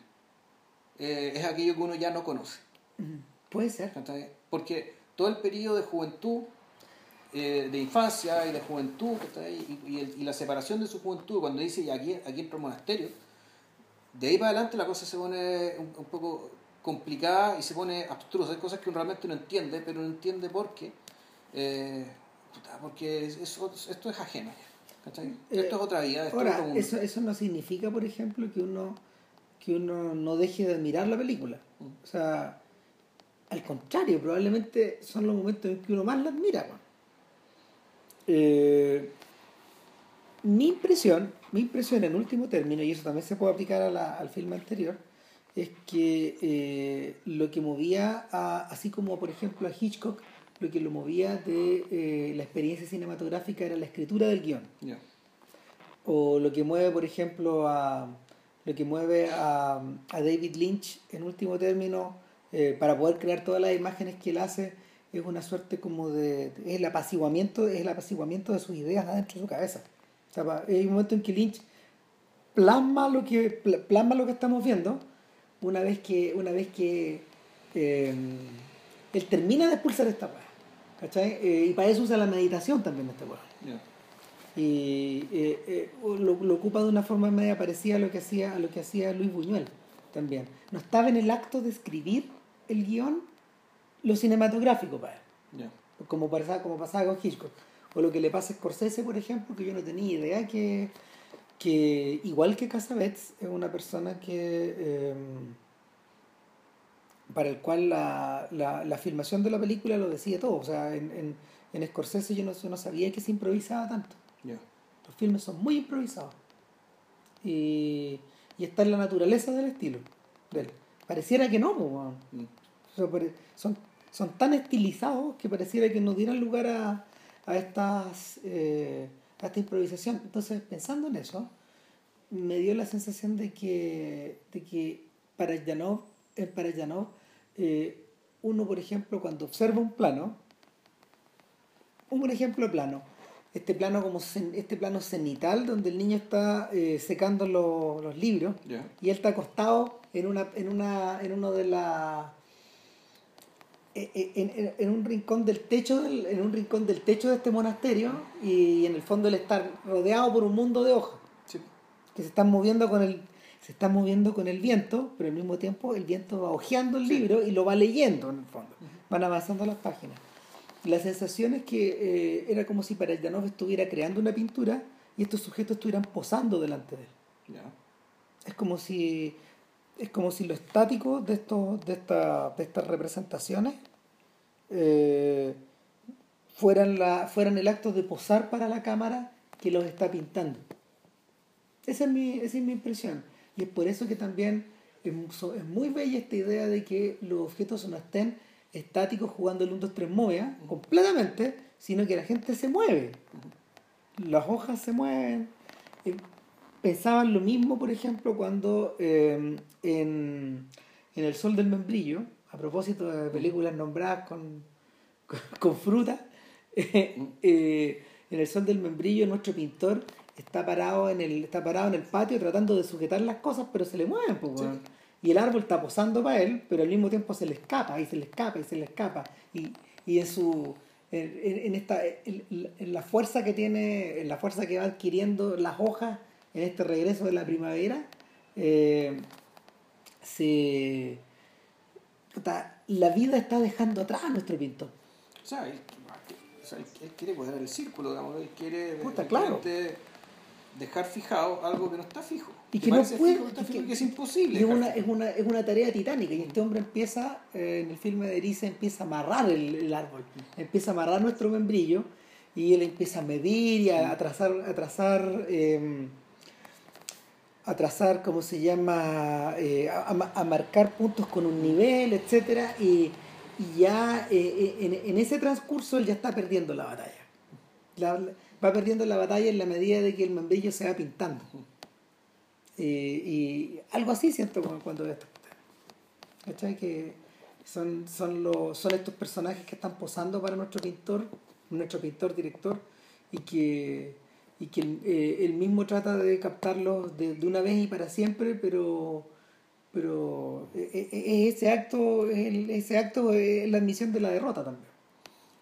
Speaker 1: Eh, es aquello que uno ya no conoce.
Speaker 2: Puede ser.
Speaker 1: Porque todo el periodo de juventud, eh, de infancia y de juventud, y, y el- y la separación de su juventud, cuando dice, y aquí, aquí entra el monasterio, de ahí para adelante la cosa se pone un, un poco complicada y se pone abstrusa. Hay cosas que uno realmente no entiende, pero no entiende por qué. Eh, porque es- es- esto es ajeno. ¿cachai?
Speaker 2: Eh,
Speaker 1: esto es otra vida, esto
Speaker 2: Ahora, eso, eso no significa, por ejemplo, que uno, que uno no deje de admirar la película.
Speaker 1: Mm.
Speaker 2: O sea, al contrario, probablemente son los momentos en que uno más la admira. Eh, mi impresión, mi impresión en último término, y eso también se puede aplicar a la- al filme anterior, es que eh, lo que movía, a, así como por ejemplo a Hitchcock, lo que lo movía de eh, la experiencia cinematográfica era la escritura del
Speaker 1: guion.
Speaker 2: O lo que mueve por ejemplo a lo que mueve a, a David Lynch en último término eh, para poder crear todas las imágenes que él hace es una suerte como de es el apaciguamiento es el apaciguamiento de sus ideas adentro de su cabeza. O sea, hay un momento en que Lynch plasma lo que pla- plasma lo que estamos viendo una vez que una vez que eh, él termina de expulsar esta weá ¿cachai? Eh, y para eso usa la meditación también este weá
Speaker 1: Ya.
Speaker 2: y eh, eh, lo, lo ocupa de una forma media parecida a lo que hacía a lo que hacía Luis Buñuel también. No estaba en el acto de escribir el guion lo cinematográfico para él.
Speaker 1: Ya.
Speaker 2: Como pasaba, como pasaba con Hitchcock. O lo que le pasa a Scorsese, por ejemplo, que yo no tenía idea que, que igual que Casabets, es una persona que... para el cual la, la, la filmación de la película lo decía todo. O sea, en, en, en Scorsese yo no, yo no sabía que se improvisaba tanto.
Speaker 1: Ya.
Speaker 2: Los filmes son muy improvisados. Y, y está en la naturaleza del estilo. de él. Pareciera que no, po.
Speaker 1: Mm.
Speaker 2: O sea, son, son tan estilizados que pareciera que no dieran lugar a, a, estas, eh, a esta improvisación. Entonces, pensando en eso, me dio la sensación de que, de que para Janov, eh, para Janov, eh, uno, por ejemplo, cuando observa un plano, un buen ejemplo de plano, este plano como este plano cenital donde el niño está eh, secando lo- los libros y él está acostado en una en una en uno de la en, en- en un rincón del techo del- en un rincón del techo de este monasterio y en el fondo él está rodeado por un mundo de hojas
Speaker 1: Sí.
Speaker 2: que se están moviendo con el se están moviendo con el viento pero al mismo tiempo el viento va hojeando el libro y lo va leyendo en el fondo. Van avanzando las páginas. La sensación es que eh, era como si para Janov estuviera creando una pintura y estos sujetos estuvieran posando delante de él.
Speaker 1: Ya.
Speaker 2: es como si es como si lo estático de estos de esta, de estas representaciones eh, fueran la fueran el acto de posar para la cámara que los está pintando. Esa es mi esa es mi impresión y es por eso que también es, muy bella esta idea de que los objetos no estén estáticos jugando el 1 2 3 movia completamente sino que la gente se mueve. Las hojas se mueven. Eh, pensaban lo mismo, por ejemplo, cuando eh, en, en El Sol del Membrillo, a propósito de películas nombradas con, con, con fruta, eh, eh, en El Sol del Membrillo nuestro pintor está parado en el está parado en el patio tratando de sujetar las cosas, pero se le mueven, pues, y el árbol está posando para él, pero al mismo tiempo se le escapa, y se le escapa, y se le escapa, y, y en su en, en- esta en, en la fuerza que tiene, en la fuerza que va adquiriendo las hojas en este regreso de la primavera, eh, se puta, la vida está dejando atrás a nuestro pintor.
Speaker 1: O sea, él, o sea, él- él quiere cuadrar el círculo, digamos, él quiere
Speaker 2: Puta, claro.
Speaker 1: quiere dejar fijado algo que no está fijo.
Speaker 2: Y que no puede-
Speaker 1: fijo, está fijo,
Speaker 2: que-
Speaker 1: que es imposible.
Speaker 2: Es una, es, una, es una tarea titánica y este hombre empieza, eh, en el filme de Erice, empieza a amarrar el, el árbol, empieza a amarrar nuestro membrillo y él empieza a medir y a, a trazar, a trazar, eh, a trazar, ¿cómo se llama? Eh, a, a ma- a marcar puntos con un nivel, etcétera y, y ya eh, en, en ese transcurso él ya está perdiendo la batalla. La- va perdiendo la batalla en la medida de que el membrillo se va pintando. Y algo así siento cuando, veo cuestión. ¿Cachai? Que son, son, los, son estos personajes que están posando para nuestro pintor, nuestro pintor director, y que, y que eh, él mismo trata de captarlos de, de una vez y para siempre, pero pero eh, eh, eh, ese acto ese acto es la admisión de la derrota también.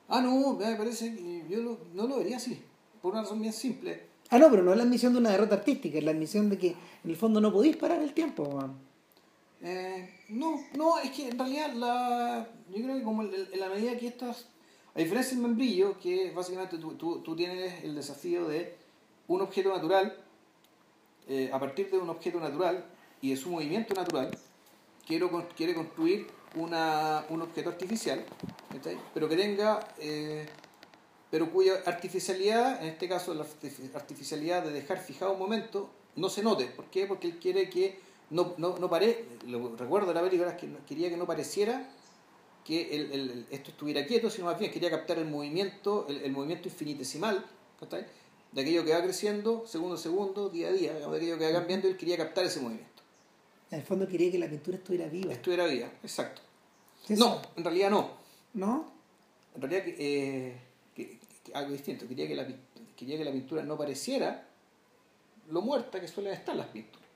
Speaker 1: Ah, no, me parece que yo no lo vería así, por una razón bien simple.
Speaker 2: Ah, no, pero no es la admisión de una derrota artística, es la admisión de que en el fondo no podéis parar el tiempo.
Speaker 1: Eh, no, no, es que en realidad la, yo creo que como en la medida que estas, a diferencia del membrillo, que básicamente tú, tú, tú tienes el desafío de un objeto natural, eh, a partir de un objeto natural y de su movimiento natural, quiero, quiere construir una, un objeto artificial, ¿cachai? pero que tenga, eh, pero cuya artificialidad, en este caso la artifi- artificialidad de dejar fijado un momento, no se note. ¿Por qué? Porque él quiere que no, no, no pare, lo recuerdo de la película, es que quería que no pareciera que el, el- esto estuviera quieto, sino más bien quería captar el movimiento, el, el movimiento infinitesimal, ¿cachai? de aquello que va creciendo segundo a segundo, día a día, de aquello que va cambiando, él quería captar ese movimiento.
Speaker 2: En el fondo quería que la pintura estuviera viva.
Speaker 1: Esto era vida, exacto.
Speaker 2: ¿Sí,
Speaker 1: No, en realidad no.
Speaker 2: ¿No?
Speaker 1: En realidad eh, algo distinto. Quería que, la, quería que la pintura no pareciera lo muerta que suelen estar las pinturas.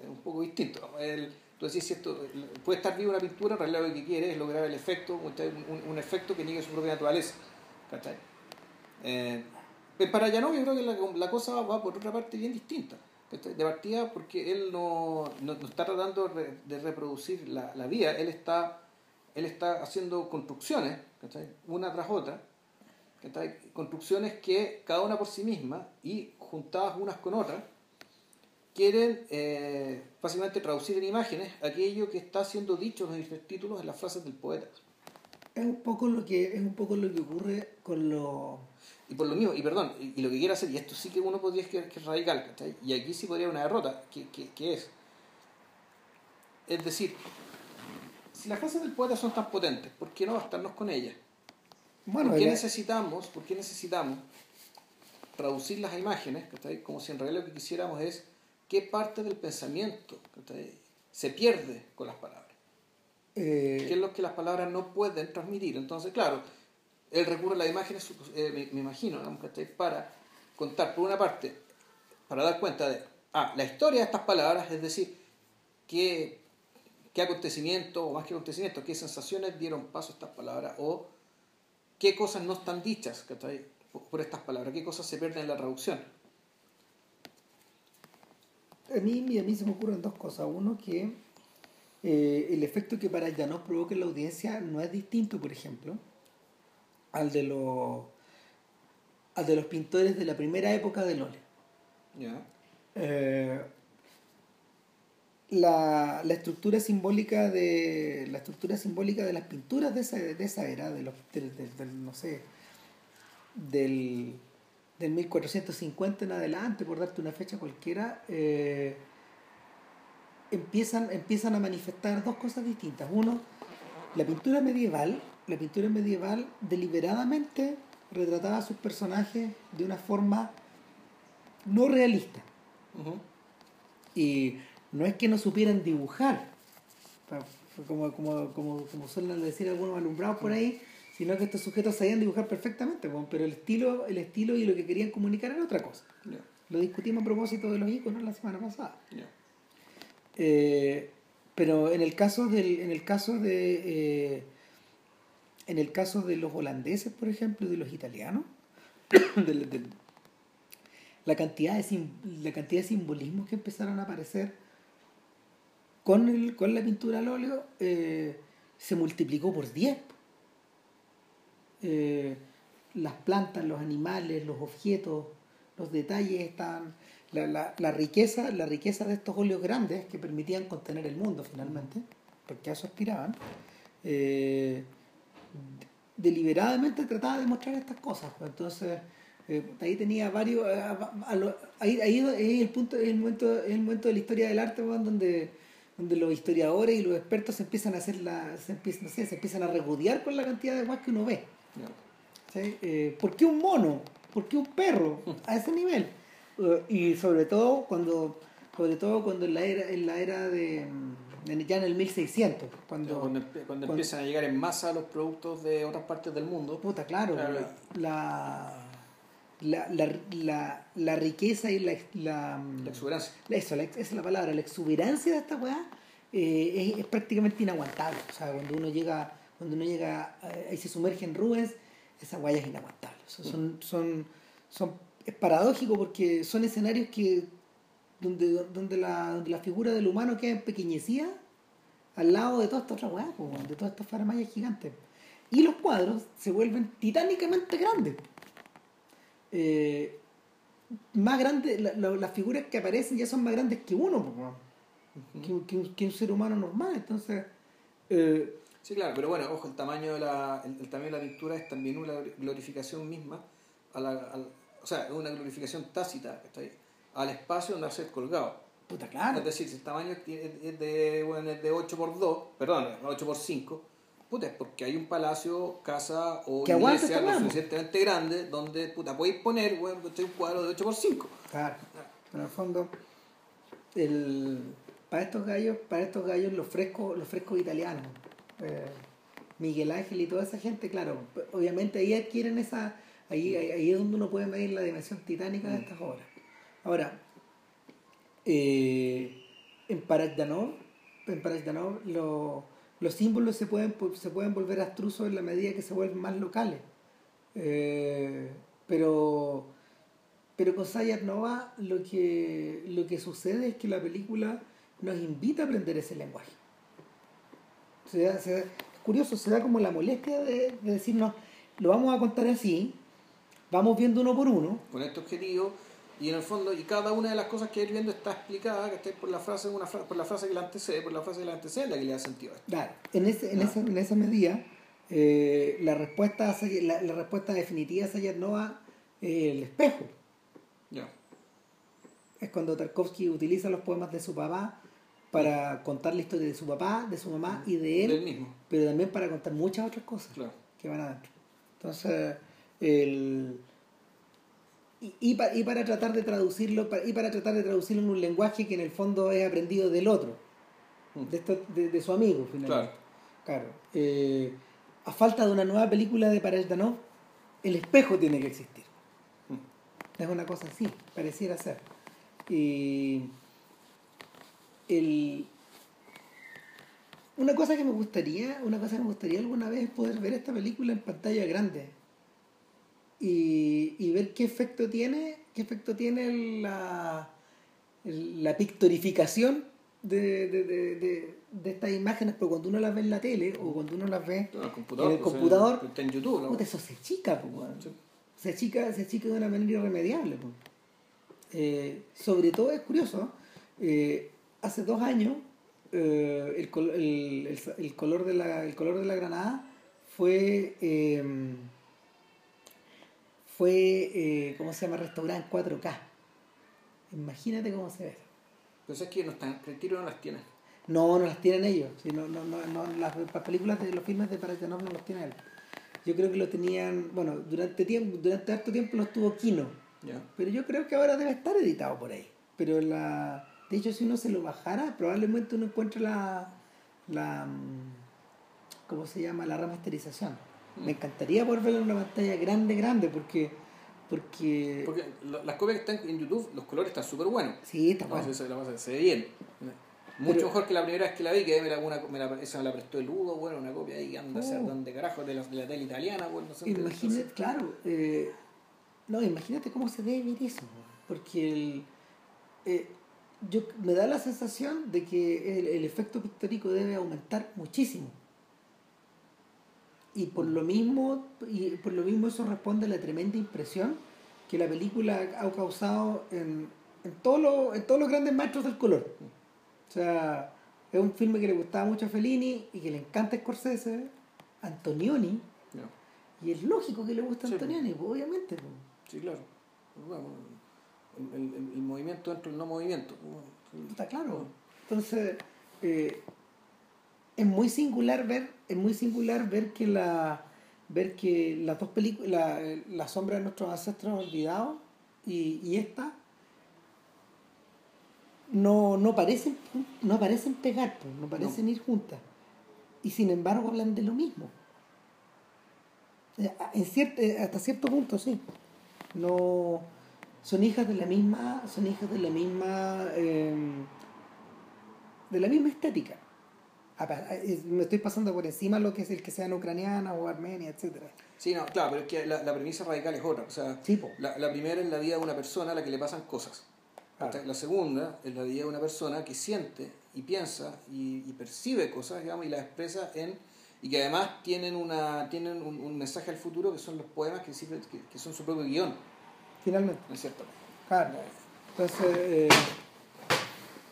Speaker 1: Es un poco distinto. El, tú puede estar viva una pintura, en realidad lo que quiere es lograr el efecto, un, efecto que niegue su propia naturaleza. ¿Cachai? Eh, para no, yo creo que la, la cosa va por otra parte bien distinta. De partida porque él no, no, está tratando de reproducir la, la vía, él está, él está haciendo construcciones, una tras otra, construcciones que cada una por sí misma y juntadas unas con otras, quieren eh, fácilmente traducir en imágenes aquello que está siendo dicho en los títulos en las frases del poeta.
Speaker 2: Es un poco lo que, es un poco lo que ocurre con los
Speaker 1: y por lo mismo, y perdón, y, lo que quiero hacer, y esto sí que uno podría decir que es radical, ¿cachai? Y aquí sí podría haber una derrota, que, que, es. Es decir, si las frases del poeta son tan potentes, ¿por qué no bastarnos con ellas? Bueno, ¿Por qué necesitamos, por qué necesitamos traducirlas a imágenes, ¿cachai? Como si en realidad lo que quisiéramos es qué parte del pensamiento se pierde con las palabras. Eh... ¿Qué es lo que las palabras no pueden transmitir? Entonces, claro, él recurre a las imágenes, eh, me, imagino, para contar, por una parte, para dar cuenta de ah, la historia de estas palabras, es decir, qué, qué acontecimiento, o más que acontecimiento, qué sensaciones dieron paso a estas palabras, o qué cosas no están dichas por estas palabras, qué cosas se pierden en la traducción.
Speaker 2: A mí, a mí se me ocurren dos cosas. Uno, que eh, el efecto que para ya no provoque la audiencia no es distinto, por ejemplo, al de los al de los pintores de la primera época del óleo. Eh, la, la, estructura simbólica de la estructura simbólica de las pinturas de esa, de esa era, de los, del, no sé, del, del 1450 en adelante, por darte una fecha cualquiera, eh, empiezan, empiezan a manifestar dos cosas distintas. Uno, la pintura medieval la pintura medieval deliberadamente retrataba a sus personajes de una forma no realista. Y no es que no supieran dibujar, como, como, como, como suelen decir algunos alumbrados por ahí, sino que estos sujetos sabían dibujar perfectamente, pero el estilo, el estilo y lo que querían comunicar era otra cosa. Lo discutimos a propósito de los iconos la semana pasada. Eh, pero en el caso del, en el caso de eh, en el caso de los holandeses, por ejemplo, y de los italianos, la, cantidad de, la cantidad de simbolismos que empezaron a aparecer con, con la pintura al óleo eh, se multiplicó por 10. Eh, las plantas, los animales, los objetos, los detalles están. La, la, riqueza, la riqueza de estos óleos grandes que permitían contener el mundo finalmente, porque a eso aspiraban. Eh, deliberadamente trataba de mostrar estas cosas. Pues. Entonces, ahí tenía varios. Ahí, ahí es el punto, el momento, el momento de la historia del arte donde, donde los historiadores y los expertos se empiezan a hacer la. se empiezan, se empiezan a regudear con la cantidad de guas que uno ve. Eh, ¿Por qué un mono? ¿Por qué un perro? A ese nivel. y sobre todo cuando. Sobre todo cuando en la era, en la era de ya en el 1600. Cuando,
Speaker 1: cuando, empiezan a llegar en masa los productos de otras partes del mundo.
Speaker 2: Puta, claro. La, la, la, la, riqueza y la. La,
Speaker 1: exuberancia.
Speaker 2: Eso, esa es la palabra. La exuberancia de esta weá eh, es, prácticamente inaguantable. O sea, cuando uno llega, cuando uno llega y se sumerge en Rubens, esa weá es inaguantable. son, son, son, es paradójico porque son escenarios que donde, donde, la, la figura del humano queda empequeñecida al lado de toda esta otra weá, de todas estas faramayas gigantes. Y los cuadros se vuelven titánicamente grandes. Eh, más grandes, las figuras que aparecen ya son más grandes que uno, que, un ser humano normal. Entonces. Eh,
Speaker 1: sí, claro, pero bueno, ojo, el tamaño de la, el, tamaño de la pintura es también una glorificación misma, a la, o sea, es una glorificación tácita, está ahí al espacio donde va a ser colgado.
Speaker 2: Puta, claro.
Speaker 1: Es decir, si el tamaño es de, bueno, es de 8 x 2, perdón, 8 x 5, puta, es porque hay un palacio, casa o iglesia lo suficientemente grande donde, puta, podéis poner, bueno, un cuadro de 8 x 5.
Speaker 2: Claro. En el fondo, el, para estos gallos, para estos gallos los frescos, los frescos italianos, eh, Miguel Ángel y toda esa gente, claro, obviamente ahí adquieren esa, ahí, ahí es donde uno puede medir la dimensión titánica de mm. estas obras. Ahora, eh, en Paragdanov, en los símbolos se pueden, se pueden volver abstrusos en la medida que se vuelven más locales. Eh, pero Pero con Sayat Nova lo que, lo que sucede es que la película nos invita a aprender ese lenguaje. Se da- se es curioso, se da como la molestia de, de decirnos, lo vamos a contar así, vamos viendo uno por uno,
Speaker 1: con este objetivo y en el fondo y cada una de las cosas que ir viendo está explicada que por la frase una fra- por la frase que la antecede por la frase que la antecede la que le da sentido a esto
Speaker 2: Claro, en, ese, en,
Speaker 1: Ah.
Speaker 2: esa, en esa medida, eh, la, respuesta a la, la respuesta definitiva a Sayat Nova es el espejo.
Speaker 1: ya
Speaker 2: Es cuando Tarkovsky utiliza los poemas de su papá para contar la historia de su papá, de su mamá y de él,
Speaker 1: del mismo
Speaker 2: pero también para contar muchas otras cosas
Speaker 1: claro
Speaker 2: que van adentro. Entonces, el... Y, y, pa- y para tratar de traducirlo y para tratar de traducirlo en un lenguaje que en el fondo es aprendido del otro
Speaker 1: Mm.
Speaker 2: de, esto- de, de su amigo finalmente
Speaker 1: claro
Speaker 2: Claro. Eh, a falta de una nueva película de Parajdanov, el espejo tiene que existir.
Speaker 1: Mm.
Speaker 2: Es una cosa así, pareciera ser. Y el, una cosa que me gustaría, una cosa que me gustaría alguna vez es poder ver esta película en pantalla grande y, y ver qué efecto tiene, qué efecto tiene la, la pictorificación de, de, de, de, estas imágenes, pero cuando uno las ve en la tele o cuando uno las ve
Speaker 1: Claro, el computador
Speaker 2: en el
Speaker 1: pues,
Speaker 2: computador,
Speaker 1: está en YouTube ¿no?
Speaker 2: eso se chica, pues.
Speaker 1: Sí.
Speaker 2: se achica, se achica de una manera irremediable. Eh, sobre todo es curioso, eh, hace dos años eh, el, col- el, el- color de la, el color de la granada fue, eh, fue eh, ¿cómo se llama? Restaurada en 4K. Imagínate cómo se ve.
Speaker 1: pero es que no están el tiro no las tiene
Speaker 2: No, no las tienen ellos. Sí, no, no, no, no, las, las películas de los filmes de Parajanov no los tiene él. Yo creo que lo tenían, bueno, durante tiempo, durante harto tiempo los tuvo Kino. Pero yo creo que ahora debe estar editado por ahí. Pero la. De hecho, si uno se lo bajara, probablemente uno encuentre la. la mm, ¿Cómo se llama? La remasterización. Me encantaría poder verlo en una pantalla grande, grande, porque. Porque.
Speaker 1: porque las copias que están en YouTube los colores están súper buenos
Speaker 2: sí, está
Speaker 1: No,
Speaker 2: bueno.
Speaker 1: eso la pasa- se ve bien mucho
Speaker 2: Pero-
Speaker 1: mejor que la primera vez que la vi que me la, una, me la, esa me la prestó el Ludo bueno una copia ahí que anda a ser
Speaker 2: Oh.
Speaker 1: donde carajo de la, de la tele italiana bueno, no sé
Speaker 2: Imagínate, claro. eh, no, imagínate cómo se debe ver eso. Porque el, eh, yo, me da la sensación de que el, el efecto pictórico debe aumentar muchísimo. Y por lo mismo, y por lo mismo eso responde a la tremenda impresión que la película ha causado en, en, todos los, en todos los grandes maestros del color. O sea, es un filme que le gustaba mucho a Fellini y que le encanta a Scorsese, Antonioni, y es lógico que le guste a
Speaker 1: Sí,
Speaker 2: Antonioni, pues, obviamente. pues.
Speaker 1: Sí, claro. Bueno, el, el- movimiento dentro del no movimiento.
Speaker 2: Está claro. Entonces, eh, es muy singular ver, es muy singular ver que la ver que las dos películas, la, la sombra de nuestros ancestros olvidados y, y esta no, no parecen no parecen pegar, pues, no parecen ir juntas. Y sin embargo hablan de lo mismo. En cierto, eh, hasta cierto punto sí. No son hijas de la misma, son hijas de la misma eh, de la misma estética. Me estoy pasando por encima lo que es el que sean ucraniana o armenia, etcétera.
Speaker 1: Sí, no, claro, pero es que la, la premisa radical es otra. O sea,
Speaker 2: Sí, po.
Speaker 1: la, la primera es la vida de una persona a la que le pasan cosas.
Speaker 2: Claro.
Speaker 1: La segunda es la vida de una persona que siente y piensa y, y percibe cosas, digamos, y las expresa en y que además tienen una tienen un, un mensaje al futuro que son los poemas que, sirven- que, que son su propio guion,
Speaker 2: Finalmente.
Speaker 1: ¿no es cierto?
Speaker 2: Claro. Entonces, eh,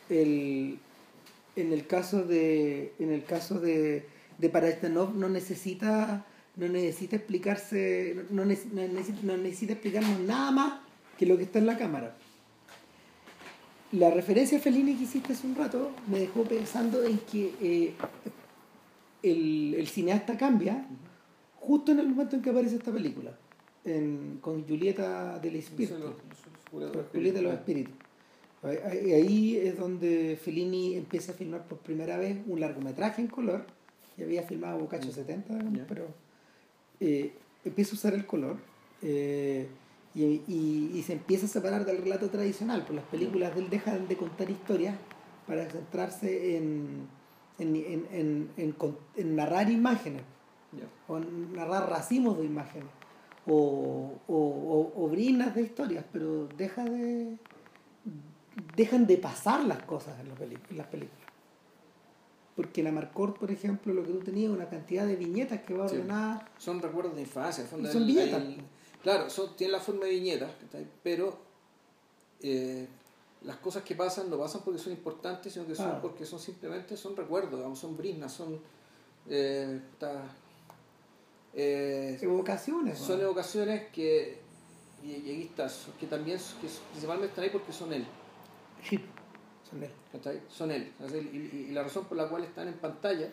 Speaker 2: el, en el caso de en el caso de, de no necesita no necesita explicarse no, no necesita, no necesita explicarnos nada más que lo que está en la cámara. La referencia Fellini que hiciste hace un rato me dejó pensando en que eh, el, el cineasta cambia justo en el momento en que aparece esta película, en- con Julieta del Espíritu. Julieta de los Espíritus. Ahí- es donde Fellini empieza a filmar por primera vez un largometraje en color. Ya había filmado Boccaccio
Speaker 1: Mm.
Speaker 2: 70, digamos,
Speaker 1: Ya.
Speaker 2: pero eh, empieza a usar el color eh, y, y- y se empieza a separar del relato tradicional. Pues las películas de él dejan de contar historias para centrarse en, en, en- en- narrar imágenes
Speaker 1: Ya.
Speaker 2: o narrar racimos de imágenes o, o, o, o brinas de historias, pero deja de dejan de pasar las cosas en, los en las películas. Porque en Amarcord, por ejemplo, lo que tú tenías una cantidad de viñetas que va
Speaker 1: Sí.
Speaker 2: ordenada.
Speaker 1: Son recuerdos de infancia.
Speaker 2: son viñetas.
Speaker 1: claro, son, tienen la forma de viñetas, pero eh, las cosas que pasan no pasan porque son importantes, sino que son
Speaker 2: Ah.
Speaker 1: porque son simplemente son recuerdos, digamos, son brisnas, son... eh, eh,
Speaker 2: evocaciones.
Speaker 1: son
Speaker 2: ¿no?
Speaker 1: evocaciones que, y, y aquí está, que también que principalmente están ahí porque son él.
Speaker 2: Son él.
Speaker 1: ¿cachai? Son él. Y, la razón por la cual están en pantalla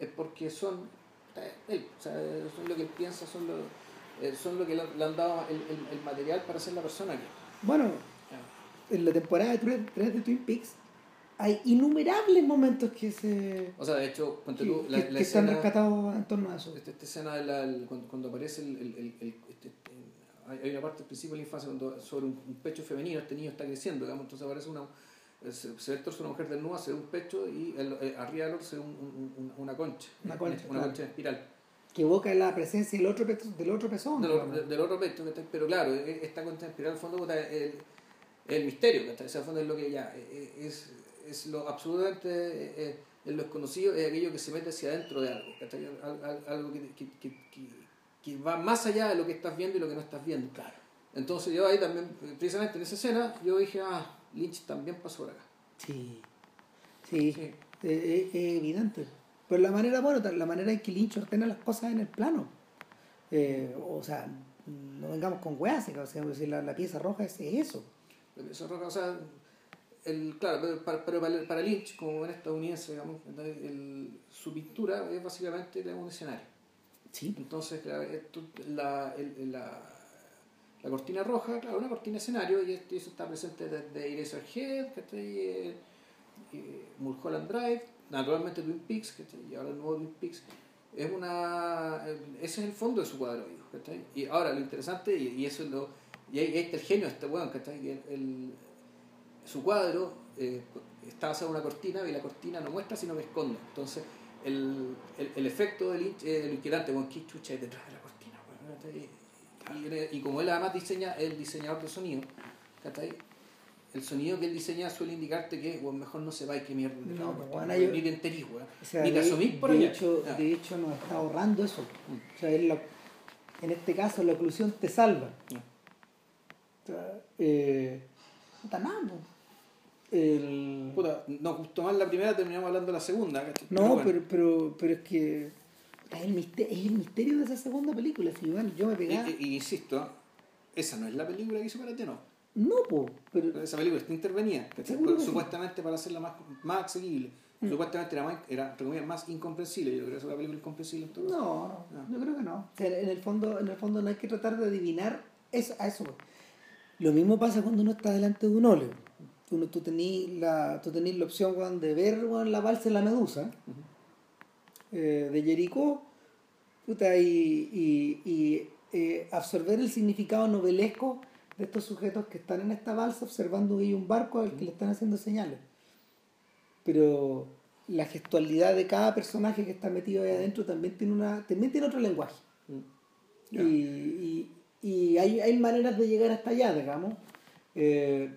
Speaker 1: es porque son eh, él. O sea, son lo que él piensa, son lo, eh, son lo que le, han dado el, el- el material para ser la persona que.
Speaker 2: Bueno, en la temporada 3 de Twin Peaks hay innumerables momentos que se
Speaker 1: O sea, de hecho,
Speaker 2: que,
Speaker 1: la,
Speaker 2: que-
Speaker 1: la
Speaker 2: que están rescatados en torno a eso.
Speaker 1: esta, esta escena de la- el- cuando, cuando aparece el. el- el- el- este- este- hay una parte al principio de la infancia cuando, sobre un, un pecho femenino, este niño está creciendo, digamos, entonces aparece una. Se, se ve el torso de una mujer desnuda, se ve un pecho y el- eh, arriba del otro se ve un- un- un- una concha.
Speaker 2: Una concha,
Speaker 1: Una
Speaker 2: claro.
Speaker 1: concha en espiral.
Speaker 2: Que evoca la presencia del otro, pe- del otro pezón.
Speaker 1: del, otro- del otro pecho, pero claro, e- esta cuenta espiral al fondo puta, el, el misterio. O sea, al fondo es lo que ya eh, es, es lo absolutamente eh, es lo desconocido, es aquello que se mete hacia adentro de algo, algo que, que, que, que- va más allá de lo que estás viendo y lo que no estás viendo.
Speaker 2: Claro.
Speaker 1: Entonces yo ahí también, precisamente en esa escena, yo dije, ah, Lynch también pasó por acá.
Speaker 2: Sí. Sí,
Speaker 1: Sí.
Speaker 2: eh, eh, es evidente. Pero la manera, bueno, la manera en que Lynch ordena las cosas en el plano. Eh, o sea, no vengamos con weas, o sea, si la, la pieza roja es eso.
Speaker 1: Eso, o sea, el, claro, pero para, pero para, Lynch, como buen estadounidense, digamos, el- su pintura es básicamente la un escenario.
Speaker 2: Sí.
Speaker 1: Entonces, claro, la, el- la, la cortina roja, claro, una cortina escenario, y esto- eso está presente desde Eraserhead, que eh, eh, Mulholland Drive, naturalmente Twin Peaks, ¿cachai? y ahora el nuevo Twin Peaks. Es una, ese es el fondo de su cuadro, ¿cachai? Y ahora lo interesante, y, y eso es lo, y ahí, ahí está el genio de este weón. Que el- su cuadro eh, está basado en una cortina y la cortina no muestra sino que esconde. Entonces, el, el, el efecto del eh, lo inquietante, bueno, ¿qué chucha hay detrás de la cortina? ¿cachai? Y, y como él además diseña, el diseñador de sonido, ¿cachai? el sonido que él diseña suele indicarte que bueno, mejor no se va y que mierda. de
Speaker 2: No, bueno, hay-
Speaker 1: ni te enterís.
Speaker 2: O sea,
Speaker 1: ni te
Speaker 2: de,
Speaker 1: asomís por
Speaker 2: de
Speaker 1: allá.
Speaker 2: hecho,
Speaker 1: Ya.
Speaker 2: de hecho nos está ahorrando eso. O sea, él lo- en este caso la oclusión te salva. O sea, eh, no está nada. El-
Speaker 1: Puta, nos gustó más la primera, terminamos hablando de la segunda. ¿cachai?
Speaker 2: No,
Speaker 1: bueno.
Speaker 2: pero, pero, pero es que es el, misterio, es el misterio de esa segunda película. Si, bueno, yo me pegaba.
Speaker 1: y- y insisto, esa no es la película que hizo Karate, no.
Speaker 2: No, po, pero
Speaker 1: Esa película está intervenida, supuestamente para hacerla más, más asequible.
Speaker 2: Mm.
Speaker 1: Supuestamente era, más, era comillas, más incomprensible. Yo creo que es una película incomprensible en todo caso.
Speaker 2: no,
Speaker 1: No.
Speaker 2: yo creo que no. O sea, en el fondo, en el fondo no hay que tratar de adivinar eso, a eso. Lo mismo pasa cuando uno está delante de un óleo. Uno, tú tenés la, tú tenés la opción weón, de ver weón, la balsa en la medusa eh, de Jericó puta, y, y, y, eh, absorber el significado novelesco de estos sujetos que están en esta balsa observando ahí un barco al que le están haciendo señales. Pero la gestualidad de cada personaje que está metido ahí adentro también tiene, una, también tiene otro lenguaje.
Speaker 1: Mm. Ya.
Speaker 2: Y, y, y hay, hay maneras de llegar hasta allá, digamos. Eh,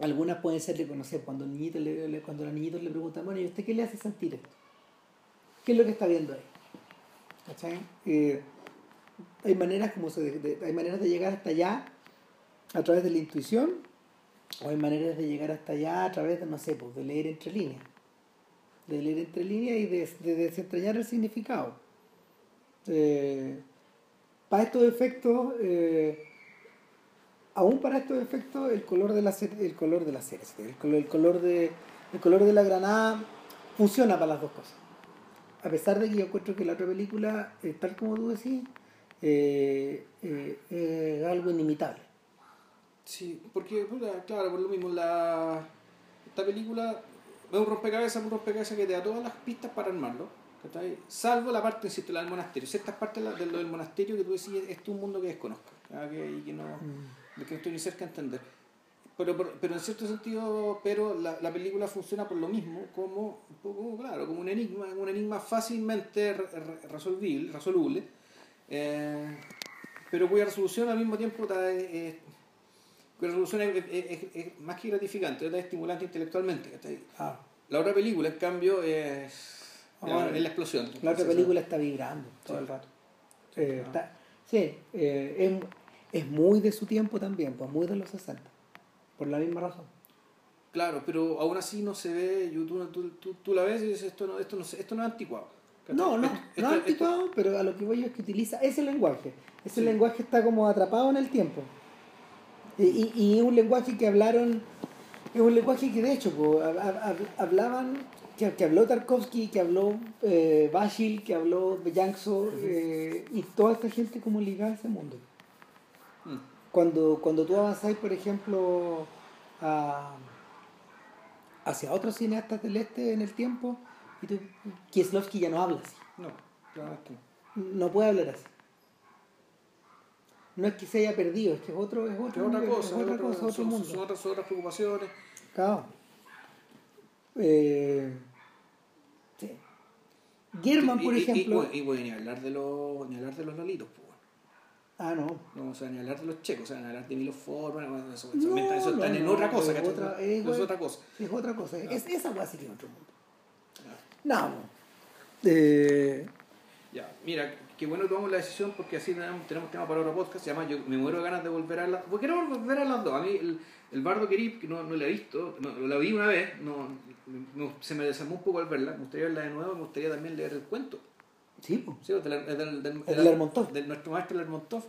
Speaker 2: algunas pueden ser, no cuando, el niñito le, le- cuando los niñitos le preguntan, bueno, ¿y usted qué le hace sentir esto? ¿Qué es lo que está viendo ahí? ¿Cachai? Eh, hay maneras como se, de- hay maneras de llegar hasta allá a través de la intuición o hay maneras de llegar hasta allá a través de, no sé, pues, de leer entre líneas. De leer entre líneas y de, de desentrañar el significado. Eh, para estos efectos, eh, aún para estos efectos, el color de la el color de la cera, el color, el color de el color de la granada funciona para las dos cosas. A pesar de que yo encuentro que la otra película, eh, tal como tú decís, eh, eh, es algo inimitable.
Speaker 1: Sí, porque, claro, por lo mismo, la, esta película es un rompecabezas, un rompecabezas que te da todas las pistas para armarlo, ¿cachai? salvo la parte, insisto, la del monasterio. Ciertas partes de lo del monasterio que tú decís, esto es un mundo que desconozco, que, y que no, de que no estoy ni cerca de entender. Pero, pero, pero en cierto sentido, pero la, la película funciona por lo mismo, como, un poco, claro, como un enigma, un enigma fácilmente re- re- resolvible, resoluble. Eh, pero cuya resolución al mismo tiempo está, eh, cuya resolución es, es- es más que gratificante, es estimulante intelectualmente.
Speaker 2: Ah,
Speaker 1: La otra película, en cambio, es,
Speaker 2: Ah,
Speaker 1: la explosión.
Speaker 2: la otra película está vibrando todo
Speaker 1: Sí.
Speaker 2: el rato. Eh,
Speaker 1: Ah.
Speaker 2: está- sí, eh, es, muy de su tiempo también, pues muy de los 60. Por la misma razón.
Speaker 1: Claro, pero aún así no se ve, tú, tú, tú, tú la ves y dices, esto no, esto no, esto no es anticuado.
Speaker 2: No, no,
Speaker 1: Esto-
Speaker 2: no es anticuado, pero a lo que voy es que utiliza ese lenguaje. Ese
Speaker 1: Sí.
Speaker 2: lenguaje está como atrapado en el tiempo. Y, y, y es un lenguaje que hablaron, es un lenguaje que de hecho po, hablaban, que, que habló Tarkovsky, que habló eh, Bashil, que habló Bellancso, eh, y toda esta gente como ligada a ese mundo. Cuando, cuando tú avanzáis, por ejemplo, a- hacia otros cineastas del este en el tiempo, y tú, Kieslowski ya no habla así.
Speaker 1: No, claramente no.
Speaker 2: No puede hablar así. No es que se haya perdido, es que es otro, es
Speaker 1: Es
Speaker 2: otro,
Speaker 1: otra
Speaker 2: nivel,
Speaker 1: cosa,
Speaker 2: es otra cosa, otro
Speaker 1: son,
Speaker 2: mundo.
Speaker 1: son otras, son otras preocupaciones.
Speaker 2: Claro. Eh, sí. German,
Speaker 1: Y-
Speaker 2: por
Speaker 1: y- y-
Speaker 2: ejemplo.
Speaker 1: Y, y, bueno, ni hablar de los, ni hablar de los lolitos.
Speaker 2: Ah, no.
Speaker 1: No, o sea, ni hablar de los checos, o sea, ni hablar de Milo Forman, eso, eso,
Speaker 2: No,
Speaker 1: eso
Speaker 2: no,
Speaker 1: están en otra cosa,
Speaker 2: es otra- es
Speaker 1: otra cosa.
Speaker 2: Es otra cosa.
Speaker 1: Ah.
Speaker 2: Es, esa weá sí que es otro mundo.
Speaker 1: Ah.
Speaker 2: No. Eh,
Speaker 1: Ya, mira, qué bueno que tomamos la decisión porque así tenemos, tenemos tema para otro podcast. Se llama Yo me muero de ganas de volver a las. Porque quiero volver a las dos. A mí, el, el Bardo Kerip, que no, no la he visto, no, la vi una vez, no, no- se me desarmó un poco al verla. Me gustaría verla de nuevo, me gustaría también leer el cuento.
Speaker 2: Sí, pues.
Speaker 1: Sí, del, del, del, del-
Speaker 2: El Lermontov.
Speaker 1: de nuestro maestro Lermontov,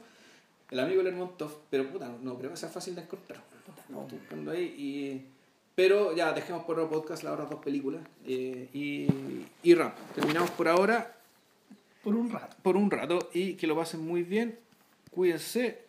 Speaker 1: el amigo Lermontov, pero puta, no, creo que sea fácil de encontrar.
Speaker 2: no.
Speaker 1: Estoy buscando ahí y. Pero ya, dejemos por otro podcast las otras dos películas. eh, y, y rap. Terminamos por ahora
Speaker 2: Por un rato.
Speaker 1: por un rato y que lo pasen muy bien. Cuídense